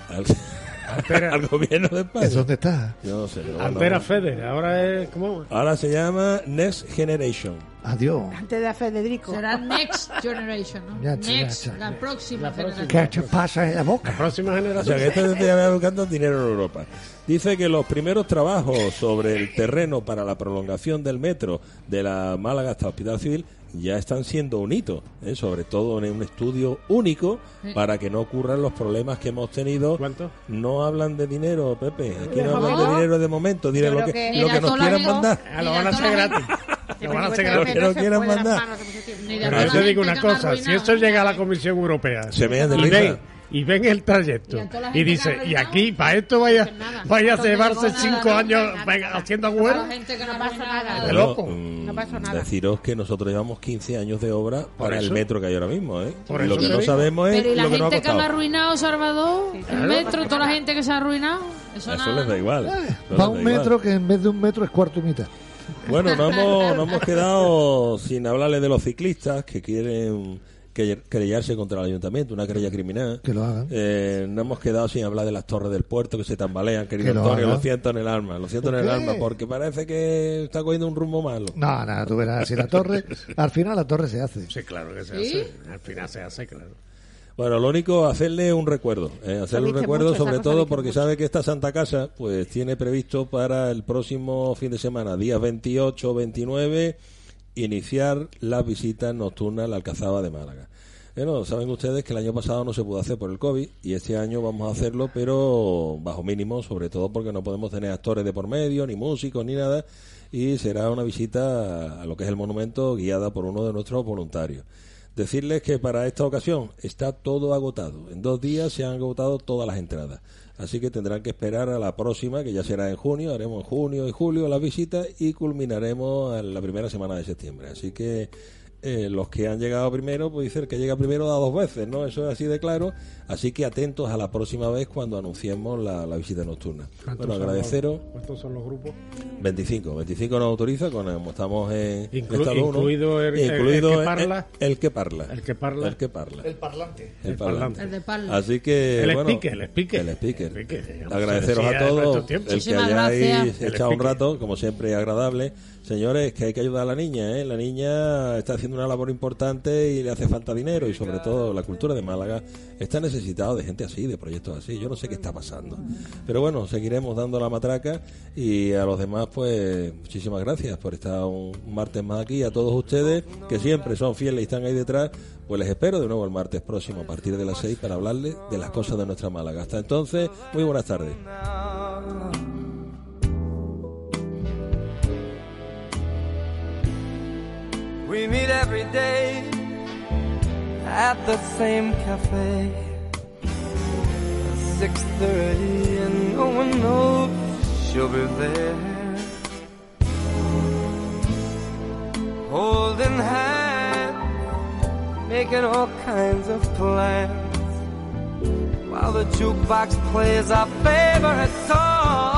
Al, Altera, al Gobierno de España. ¿Es donde está? Yo no sé, pero bueno, Altera Feder, ahora es. ¿Cómo? Ahora se llama Next Generation. Adiós. Antes de a Federico. Será Next Generation, ¿no? Ya, Next, ya. la próxima La próxima. generación. ¿Qué te pasa en la boca? Próxima O generación. sea, que este te va buscando dinero en Europa. Dice que los primeros trabajos sobre el terreno para la prolongación del metro de la Málaga hasta Hospital Civil ya están siendo un hito, ¿eh? sobre todo en un estudio único para que no ocurran los problemas que hemos tenido. ¿Cuánto? No hablan de dinero, Pepe. Aquí no hablan de dinero de momento. Diré lo que, que- lo que nos la quieran mandar. Ah, lo van a hacer la gratis. Lo van a hacer Lo gratis. que no quieran mandar. Pero yo te digo gente una cosa, si eso llega a la ¿eh? Comisión Europea Se vean de y risa. ven, y ven el trayecto Y gente dice, ha y aquí para esto vaya, pues vaya a llevarse cinco años nada. venga, haciendo agüero. gente ha. De loco. mm, No pasó nada. Deciros que nosotros llevamos 15 años de obra para el metro que hay ahora mismo. ¿eh? Por lo que no digo. sabemos es Pero y la lo que nos ha gente que han costado. arruinado, Salvador, el metro, toda la gente que se ha arruinado, eso, Eso nada. les da igual. No les Va da un igual. metro que en vez de un metro es cuarto y mitad. Bueno, no hemos, no hemos quedado sin hablarle de los ciclistas que quieren que- querellarse contra el ayuntamiento, una querella criminal. Que lo hagan. Eh, no hemos quedado sin hablar de las torres del puerto que se tambalean, querido Que lo Antonio, lo siento en el alma, lo siento en ¿Por el alma, porque parece que está cogiendo un rumbo malo. No, nada, tú verás. Si la torre, al final la torre se hace. Sí, claro que se ¿Sí? hace. Al final se hace, claro. Bueno, lo único, hacerle un recuerdo. eh, hacerle un recuerdo mucho, sobre todo porque mucho. sabe que esta Santa Casa pues tiene previsto para el próximo fin de semana, días 28 29, iniciar las visitas nocturnas a la Alcazaba de Málaga. Bueno, saben ustedes que el año pasado no se pudo hacer por el COVID y este año vamos a hacerlo, pero bajo mínimo, sobre todo porque no podemos tener actores de por medio, ni músicos, ni nada, y será una visita a lo que es el monumento guiada por uno de nuestros voluntarios. Decirles que para esta ocasión está todo agotado. En dos días se han agotado todas las entradas. Así que tendrán que esperar a la próxima, que ya será en junio. Haremos junio y julio las visitas y culminaremos en la primera semana de septiembre. Así que eh, los que han llegado primero, pues dicen que llega primero da dos veces, ¿no? Eso es así de claro. Así que atentos a la próxima vez cuando anunciemos la, la visita nocturna. ¿Cuántos Bueno, agradeceros. los- ¿Cuántos son los grupos? 25. 25 nos autoriza, con, como estamos en Inclu- estado incluido el- el- Incluido el que el- parla. El, que parla. El que parla. El que parla. El parlante. El El parlante. El de Parla. Así que, El bueno, speaker, el speaker. el speaker. El Agradeceros a todos el que hayáis. El echado un rato, como siempre agradable. Señores, que hay que ayudar a la niña, ¿eh? La niña está haciendo una labor importante y le hace falta dinero y sobre todo la cultura de Málaga está necesitado de gente así, de proyectos así. Yo no sé qué está pasando. Pero bueno, seguiremos dando la matraca y a los demás pues muchísimas gracias por estar un martes más aquí. A todos ustedes que siempre son fieles y están ahí detrás, pues les espero de nuevo el martes próximo a partir de las 6 para hablarles de las cosas de nuestra Málaga. Hasta entonces, muy buenas tardes. We meet every day at the same cafe. Six thirty, and no one knows she'll be there. Holding hands, making all kinds of plans. While the jukebox plays our favorite song.